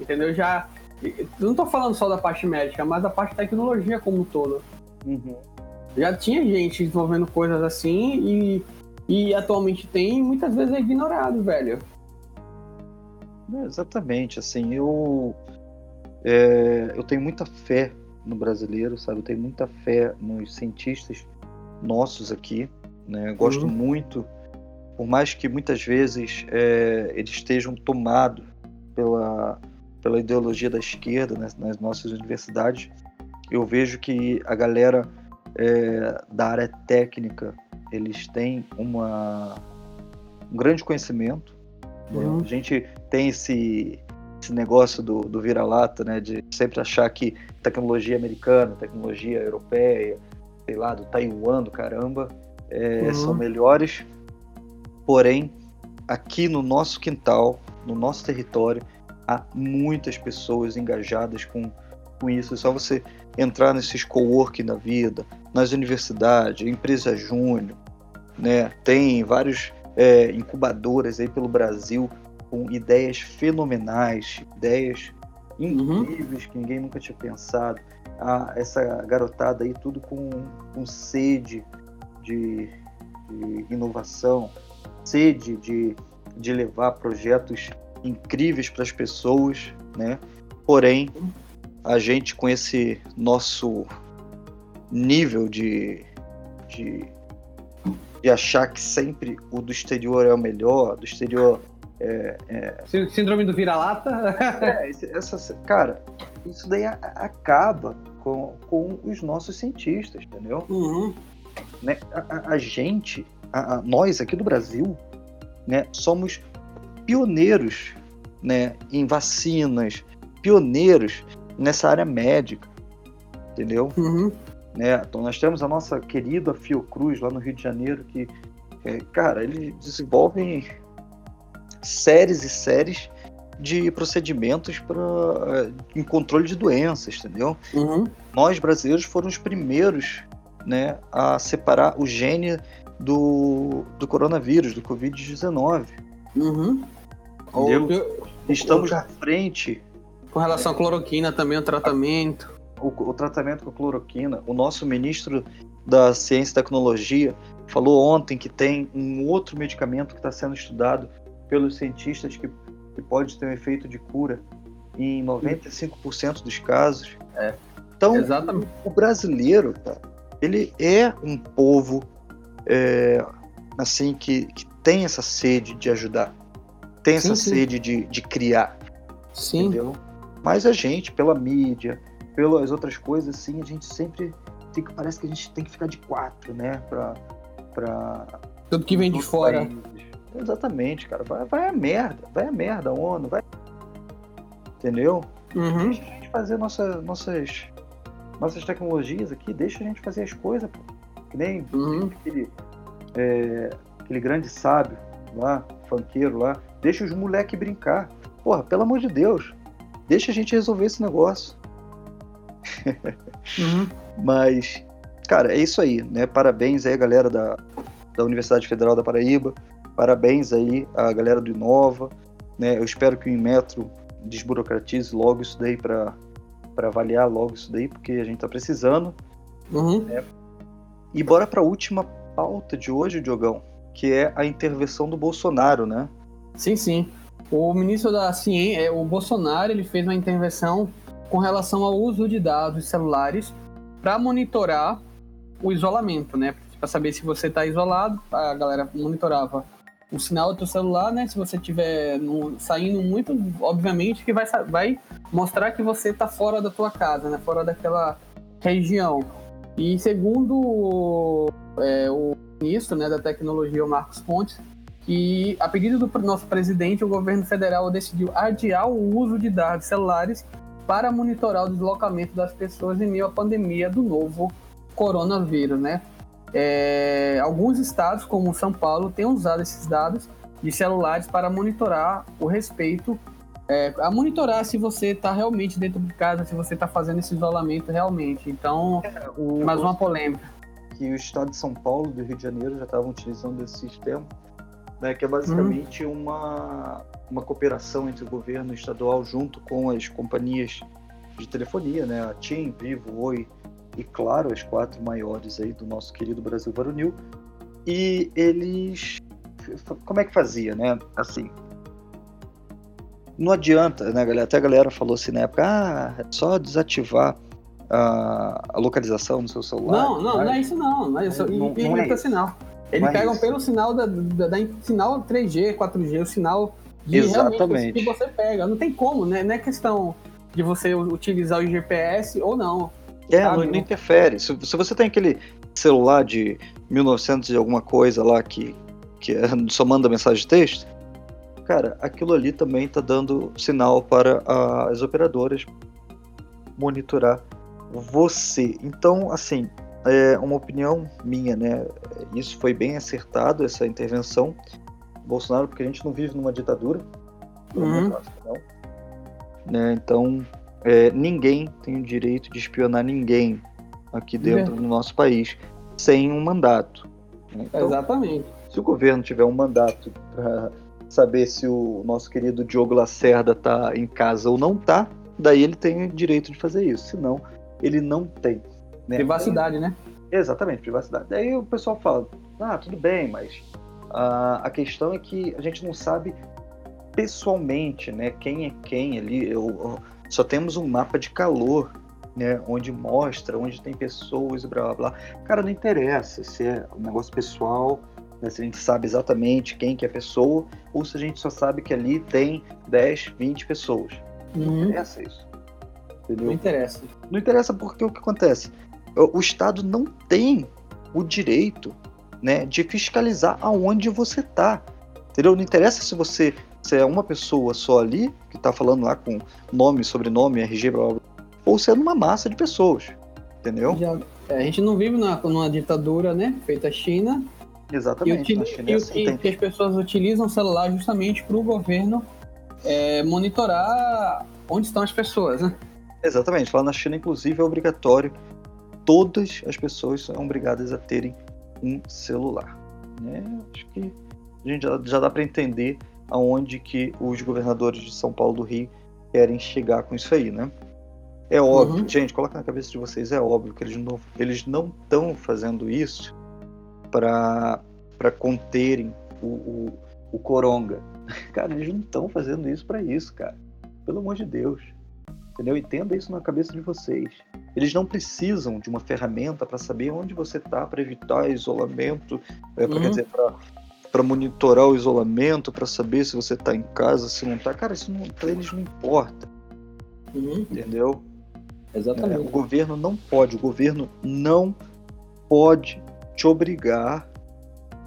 [SPEAKER 3] Entendeu? Já. Não estou falando só da parte médica, mas da parte de tecnologia como um todo. Uhum. Já tinha gente desenvolvendo coisas assim e, e atualmente tem, e muitas vezes é ignorado, velho.
[SPEAKER 1] É, exatamente, assim, eu é, eu tenho muita fé no brasileiro, sabe? Eu tenho muita fé nos cientistas nossos aqui, né? Eu gosto uhum. muito por mais que muitas vezes é, eles estejam tomados pela, pela ideologia da esquerda né, nas nossas universidades, eu vejo que a galera é, da área técnica eles têm uma, um grande conhecimento. Né? Uhum. A gente tem esse, esse negócio do, do vira-lata, né, de sempre achar que tecnologia americana, tecnologia europeia, sei lá, do Taiwan, do caramba, é, uhum. são melhores Porém, aqui no nosso quintal, no nosso território, há muitas pessoas engajadas com, com isso. É só você entrar nesses coworking da vida, nas universidades, empresa júnior, né? Tem vários é, incubadoras aí pelo Brasil com ideias fenomenais, ideias uhum. incríveis uhum. que ninguém nunca tinha pensado. Ah, essa garotada aí tudo com, com sede de, de inovação, sede de, de levar projetos incríveis para as pessoas, né? Porém, a gente com esse nosso nível de, de, de achar que sempre o do exterior é o melhor, do exterior é, é...
[SPEAKER 3] Síndrome do vira-lata?
[SPEAKER 1] é, essa, cara, isso daí acaba com, com os nossos cientistas, entendeu? Uhum. Né? A, a, a gente a, a, nós aqui do Brasil, né, somos pioneiros né, em vacinas, pioneiros nessa área médica, entendeu? Uhum. Né, então nós temos a nossa querida Fiocruz lá no Rio de Janeiro que é, cara, eles desenvolvem séries e séries de procedimentos para é, em controle de doenças, entendeu?
[SPEAKER 3] Uhum.
[SPEAKER 1] Nós brasileiros foram os primeiros, né, a separar o gene do, do coronavírus, do Covid-19.
[SPEAKER 3] Uhum.
[SPEAKER 1] Entendeu? Estamos à frente
[SPEAKER 3] Com relação à cloroquina também, o tratamento.
[SPEAKER 1] o, o tratamento com cloroquina. O nosso ministro da Ciência e Tecnologia falou ontem que tem um outro medicamento que está sendo estudado pelos cientistas que, que pode ter um efeito de cura em 95% dos casos.
[SPEAKER 3] É.
[SPEAKER 1] Então,
[SPEAKER 3] Exatamente.
[SPEAKER 1] o brasileiro, cara, ele é um povo é, assim que, que tem essa sede de ajudar, tem essa
[SPEAKER 3] Sim,
[SPEAKER 1] sede de, de criar
[SPEAKER 3] Sim.
[SPEAKER 1] entendeu? Mas a gente, pela mídia, pelas outras coisas, assim, a gente sempre fica, parece que a gente tem que ficar de quatro, né? Pra, pra
[SPEAKER 3] Tudo que vem de fora.
[SPEAKER 1] países. Exatamente, cara. Vai, vai a merda, vai a merda, ONU, vai. Entendeu?
[SPEAKER 3] Uhum.
[SPEAKER 1] Deixa a gente fazer nossa, nossas, nossas tecnologias aqui, deixa a gente fazer as coisas, pô. Que nem
[SPEAKER 3] Uhum.
[SPEAKER 1] aquele, é, aquele grande sábio lá, funkeiro lá, deixa os moleque brincar. Porra, pelo amor de Deus, deixa a gente resolver esse negócio.
[SPEAKER 3] Uhum.
[SPEAKER 1] Mas, cara, é isso aí, né? Parabéns aí, galera da, da Universidade Federal da Paraíba. Parabéns aí a galera do Inova. Né? Eu espero que o Inmetro desburocratize logo isso daí para avaliar logo isso daí, porque a gente tá precisando.
[SPEAKER 3] Uhum.
[SPEAKER 1] E bora para a última pauta de hoje, Diogão, que é a intervenção do Bolsonaro, né?
[SPEAKER 3] Sim, sim. O ministro da Ciência, o Bolsonaro, ele fez uma intervenção com relação ao uso de dados celulares para monitorar o isolamento, né? Para saber se você está isolado, a galera monitorava o sinal do teu celular, né? Se você estiver saindo muito, obviamente que vai, vai mostrar que você está fora da tua casa, né? Fora daquela região. E segundo é, o ministro né, da tecnologia, o Marcos Pontes, que a pedido do nosso presidente, o governo federal decidiu adiar o uso de dados celulares para monitorar o deslocamento das pessoas em meio à pandemia do novo coronavírus, né? É, alguns estados, como São Paulo, têm usado esses dados de celulares para monitorar o respeito, é, a monitorar se você está realmente dentro de casa, se você está fazendo esse isolamento realmente. Então,
[SPEAKER 1] O,
[SPEAKER 3] mais uma polêmica.
[SPEAKER 1] que o estado de São Paulo do Rio de Janeiro já estavam utilizando esse sistema, né, que é basicamente uma, uma cooperação entre o governo estadual junto com as companhias de telefonia, né, a TIM, Vivo, Oi e, claro, as quatro maiores aí do nosso querido Brasil Varonil. E eles... Como é que fazia, né? Assim, não adianta, né, galera? Até a galera falou assim na época, ah, é só desativar a, a localização no seu celular.
[SPEAKER 3] Não, não, não é isso não. Não é isso.
[SPEAKER 1] Não-
[SPEAKER 3] e,
[SPEAKER 1] não é isso.
[SPEAKER 3] sinal. Eles
[SPEAKER 1] Não
[SPEAKER 3] pegam pelo sinal da, da, da- sinal 3G, 4G, o sinal de
[SPEAKER 1] Exatamente.
[SPEAKER 3] realmente que você pega. Não tem como, né? Não é questão de você utilizar o GPS ou não.
[SPEAKER 1] É,
[SPEAKER 3] sabe?
[SPEAKER 1] não, não interfere. Se, se você tem aquele celular de 1900 e alguma coisa lá que, que é- só manda mensagem de texto, cara, aquilo ali também tá dando sinal para as operadoras monitorar você. Então, assim, é uma opinião minha, né? Isso foi bem acertado, essa intervenção. Bolsonaro, porque a gente não vive numa ditadura.
[SPEAKER 3] Uhum.
[SPEAKER 1] Né, Então, é, ninguém tem o direito de espionar ninguém aqui dentro do nosso país sem um mandato. né? Então,
[SPEAKER 3] Exatamente.
[SPEAKER 1] se o governo tiver um mandato para saber se o nosso querido Diogo Lacerda está em casa ou não tá, daí ele tem o direito de fazer isso. Senão, ele não tem. né?
[SPEAKER 3] Privacidade, né?
[SPEAKER 1] Exatamente, privacidade. Daí o pessoal fala, ah, tudo bem, mas ah, a questão é que a gente não sabe pessoalmente, né, quem é quem ali. Eu, eu- só temos um mapa de calor, né, onde mostra, onde tem pessoas e blá blá blá. Cara, não interessa se é um negócio pessoal, né, se a gente sabe exatamente quem que é a pessoa, ou se a gente só sabe que ali tem 10, 20 pessoas. Não
[SPEAKER 3] Uhum.
[SPEAKER 1] interessa isso. Entendeu?
[SPEAKER 3] Não interessa.
[SPEAKER 1] Não interessa porque o que acontece? O Estado não tem o direito né, de fiscalizar aonde você tá. Entendeu? Não interessa se você se é uma pessoa só ali, que tá falando lá com nome, sobrenome, RG, blá, blá, ou se é numa massa de pessoas. Entendeu?
[SPEAKER 3] Já- é, a gente não vive numa, numa ditadura, né? Feita a China.
[SPEAKER 1] Exatamente.
[SPEAKER 3] E,
[SPEAKER 1] na
[SPEAKER 3] utili-
[SPEAKER 1] China é
[SPEAKER 3] e
[SPEAKER 1] assim,
[SPEAKER 3] que,
[SPEAKER 1] tem-
[SPEAKER 3] as pessoas utilizam o celular justamente para o governo é, monitorar onde estão as pessoas, né?
[SPEAKER 1] Exatamente. Lá na China, inclusive, é obrigatório. Todas as pessoas são obrigadas a terem um celular. né? Acho que a gente já, já dá para entender aonde que os governadores de São Paulo do Rio querem chegar com isso aí, né? É óbvio,
[SPEAKER 3] Uhum.
[SPEAKER 1] gente, coloca na cabeça de vocês, é óbvio que eles não eles não estão fazendo isso para conterem o, o, o coronga. Cara, eles não estão fazendo isso para isso, cara. Pelo amor de Deus. Entendeu? Entenda isso na cabeça de vocês. Eles não precisam de uma ferramenta para saber onde você está, para evitar isolamento, é, pra,
[SPEAKER 3] Uhum.
[SPEAKER 1] quer dizer, para monitorar o isolamento, para saber se você está em casa, se não está. Cara, isso para eles não importa, entendeu? É, o
[SPEAKER 3] Exatamente.
[SPEAKER 1] governo não pode, o governo não pode te obrigar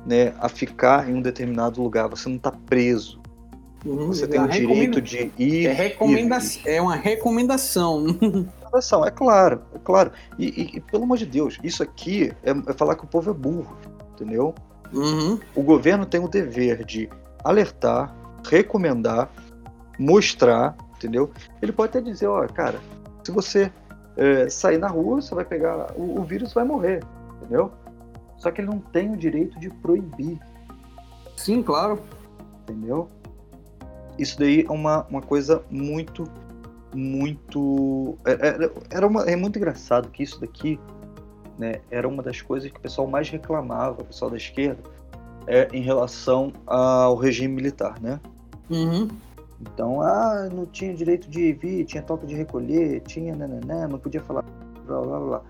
[SPEAKER 1] né, a ficar em um determinado lugar. Você não está preso.
[SPEAKER 3] Uhum.
[SPEAKER 1] Você tem o direito de ir.
[SPEAKER 3] É, recomenda...
[SPEAKER 1] vir.
[SPEAKER 3] é uma recomendação.
[SPEAKER 1] Recomendação, é claro, é claro. E, e- e, pelo amor de Deus, isso aqui é, é falar que o povo é burro, entendeu?
[SPEAKER 3] Uhum.
[SPEAKER 1] O governo tem o dever de alertar, recomendar, mostrar, entendeu? Ele pode até dizer, ó, cara, se você é, sair na rua, você vai pegar o, o vírus, vai morrer, entendeu? Só que ele não tem o direito de proibir,
[SPEAKER 3] Sim, claro.
[SPEAKER 1] entendeu? Isso daí é uma, uma coisa muito, muito. é- é- Era uma, é muito engraçado que isso daqui né, era uma das coisas que o pessoal mais reclamava, o pessoal da esquerda, é, em relação ao regime militar, né?
[SPEAKER 3] Uhum.
[SPEAKER 1] Então, ah, não tinha direito de vir, tinha toque de recolher, tinha nananã, não podia falar blá blá blá.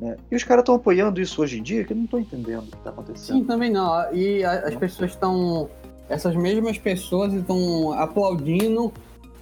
[SPEAKER 1] Né? E os caras estão apoiando isso hoje em dia, que eu não estou entendendo o que está acontecendo.
[SPEAKER 3] Sim, também não. E a- as pessoas estão. Essas mesmas pessoas estão aplaudindo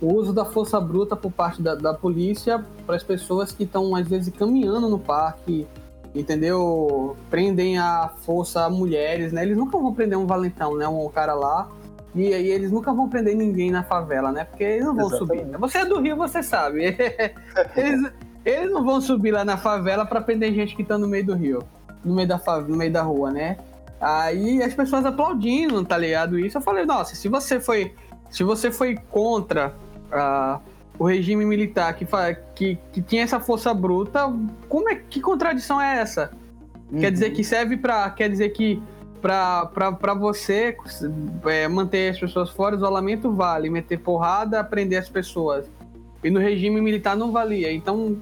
[SPEAKER 3] o uso da força bruta por parte da, da polícia para as pessoas que estão, às vezes, caminhando no parque, entendeu? Prendem a força a mulheres, né? Eles nunca vão prender um valentão, né? Um cara lá. E aí eles nunca vão prender ninguém na favela, né? Porque eles não vão
[SPEAKER 1] Exatamente.
[SPEAKER 3] subir. Você é do Rio, você sabe. eles, eles não vão subir lá na favela para prender gente que tá no meio do rio, no meio da, no meio da rua, né? Aí as pessoas aplaudindo, tá ligado? Isso eu falei, nossa, se você foi, se você foi contra ah, o regime militar que, que, que tinha essa força bruta, como é que contradição é essa? Quer dizer que serve para, quer dizer que para você é, manter as pessoas fora, isolamento vale, meter porrada, prender as pessoas. E no regime militar não valia. Então,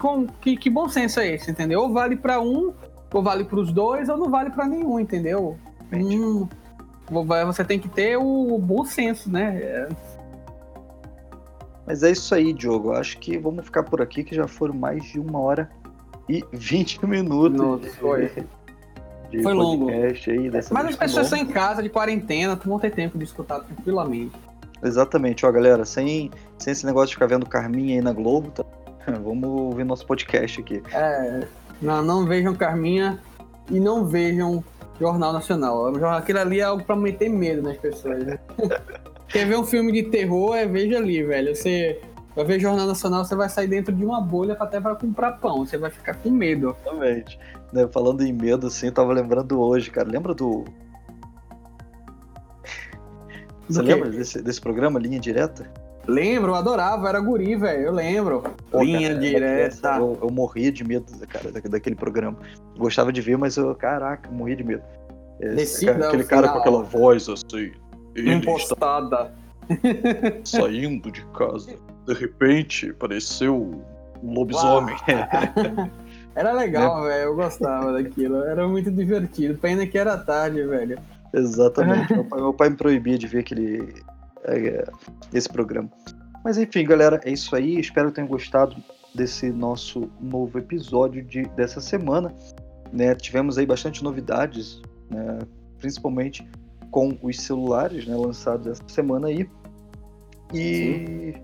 [SPEAKER 3] com, que, que bom senso é esse, entendeu? Ou vale para um, ou vale para os dois, ou não vale para nenhum, entendeu? Hum, você tem que ter o bom senso, né? É,
[SPEAKER 1] Mas é isso aí, Diogo. Acho que vamos ficar por aqui, que já foram mais de uma hora e 20 minutos.
[SPEAKER 3] Nossa, foi.
[SPEAKER 1] de
[SPEAKER 3] Foi longo.
[SPEAKER 1] Aí, dessa
[SPEAKER 3] Mas as pessoas estão em casa, de quarentena, vão ter tempo de escutar tranquilamente.
[SPEAKER 1] Exatamente, ó, galera, sem, sem esse negócio de ficar vendo Carminha aí na Globo, tá? vamos ouvir nosso podcast aqui.
[SPEAKER 3] É, não, não vejam Carminha e não vejam Jornal Nacional. Aquilo ali é algo pra meter medo nas pessoas. né? Quer ver um filme de terror? É, veja ali, velho. Você vai ver Jornal Nacional, você vai sair dentro de uma bolha até pra comprar pão. Você vai ficar com medo.
[SPEAKER 1] Exatamente. Né, falando em medo, assim, eu tava lembrando hoje, cara. Lembra do. Você
[SPEAKER 3] Do
[SPEAKER 1] lembra desse, desse programa, Linha Direta?
[SPEAKER 3] Lembro, eu adorava, era guri, velho. Eu lembro.
[SPEAKER 1] Pô,
[SPEAKER 3] Linha
[SPEAKER 1] cara,
[SPEAKER 3] direta.
[SPEAKER 1] Eu, eu morria de medo, cara, da- daquele programa. Gostava de ver, mas eu, caraca, morria de medo. Esse- cara- aquele cara com aquela voz assim.
[SPEAKER 3] Impostada.
[SPEAKER 1] saindo de casa. De repente, apareceu um lobisomem.
[SPEAKER 3] Era legal, velho. Eu gostava daquilo. Era muito divertido. Pena que era tarde, velho.
[SPEAKER 1] Exatamente. meu, pai, meu pai me proibia de ver aquele, esse programa. Mas enfim, galera, é isso aí. Espero que tenham gostado desse nosso novo episódio de, dessa semana. Né? Tivemos aí bastante novidades, né? principalmente com os celulares né? lançados essa semana aí. E,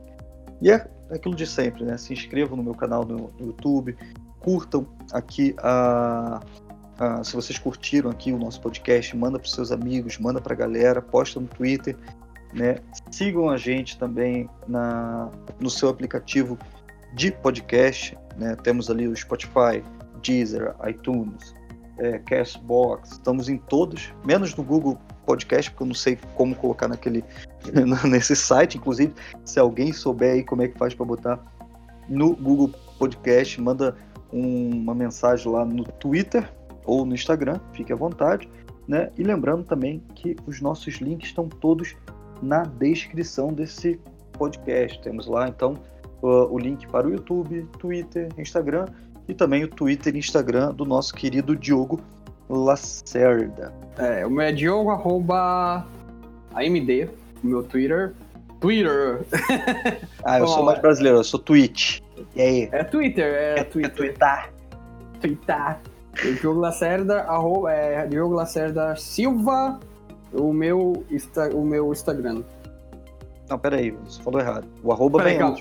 [SPEAKER 1] e é aquilo de sempre, né? Se inscrevam no meu canal no, no YouTube, curtam aqui a, se vocês curtiram aqui o nosso podcast, manda para seus amigos, manda para a galera, posta no Twitter, né? Sigam a gente também na, no seu aplicativo de podcast, né? Temos ali o Spotify, Deezer, iTunes, é, Castbox, estamos em todos, menos no Google Podcast, porque eu não sei como colocar naquele nesse site, inclusive, se alguém souber aí como é que faz para botar no Google Podcast, manda um, uma mensagem lá no Twitter ou no Instagram, fique à vontade, né? E lembrando também que os nossos links estão todos na descrição desse podcast. Temos lá então o link para o YouTube, Twitter, Instagram e também o Twitter e Instagram do nosso querido Diogo Lacerda.
[SPEAKER 3] É, o meu é Diogo arroba AMD, o meu Twitter. Twitter!
[SPEAKER 1] ah, eu sou mais brasileiro, eu sou Twitch. E aí?
[SPEAKER 3] É Twitter, é, Twitter. É Twitter. Twitter. Diogo Lacerda, arroba, é, Diogo Lacerda Silva, o meu, o meu Instagram.
[SPEAKER 1] Não, peraí, você falou errado. O arroba
[SPEAKER 3] peraí,
[SPEAKER 1] calma.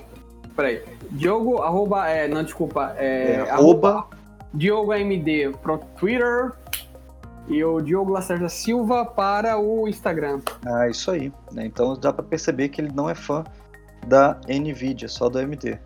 [SPEAKER 3] Peraí. Diogo, arroba, é, não, desculpa. É,
[SPEAKER 1] é arroba, arroba
[SPEAKER 3] Diogo AMD pro Twitter e o Diogo Lacerda Silva para o Instagram.
[SPEAKER 1] Ah, isso aí. Né? Então dá para perceber que ele não é fã da NVIDIA, só do AMD.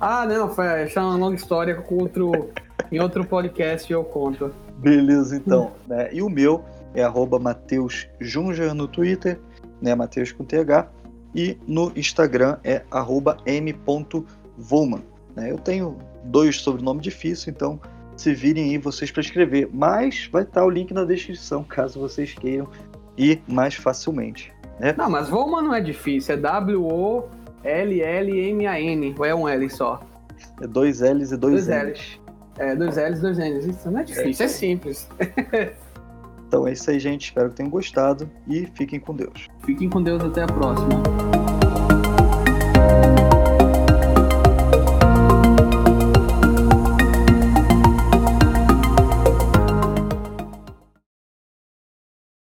[SPEAKER 3] Ah, não, foi, é uma longa história com outro, em outro podcast eu conto.
[SPEAKER 1] Beleza, então. né? E o meu é arroba Mateus Junger no Twitter, né? Mateus com TH. E no Instagram é arroba m.volman. Né? Eu tenho dois sobrenomes difíceis, então se virem aí vocês para escrever. Mas vai estar o link na descrição, caso vocês queiram ir mais facilmente. Né?
[SPEAKER 3] Não, mas Volman não é difícil, é W-O L-L-M-A-N. Ou é um L só?
[SPEAKER 1] É dois L's e dois, dois N's. L's.
[SPEAKER 3] É, dois L's e dois N's. Isso não é difícil, é, é simples.
[SPEAKER 1] Então é isso aí, gente. Espero que tenham gostado e fiquem com Deus.
[SPEAKER 3] Fiquem com Deus, até a próxima.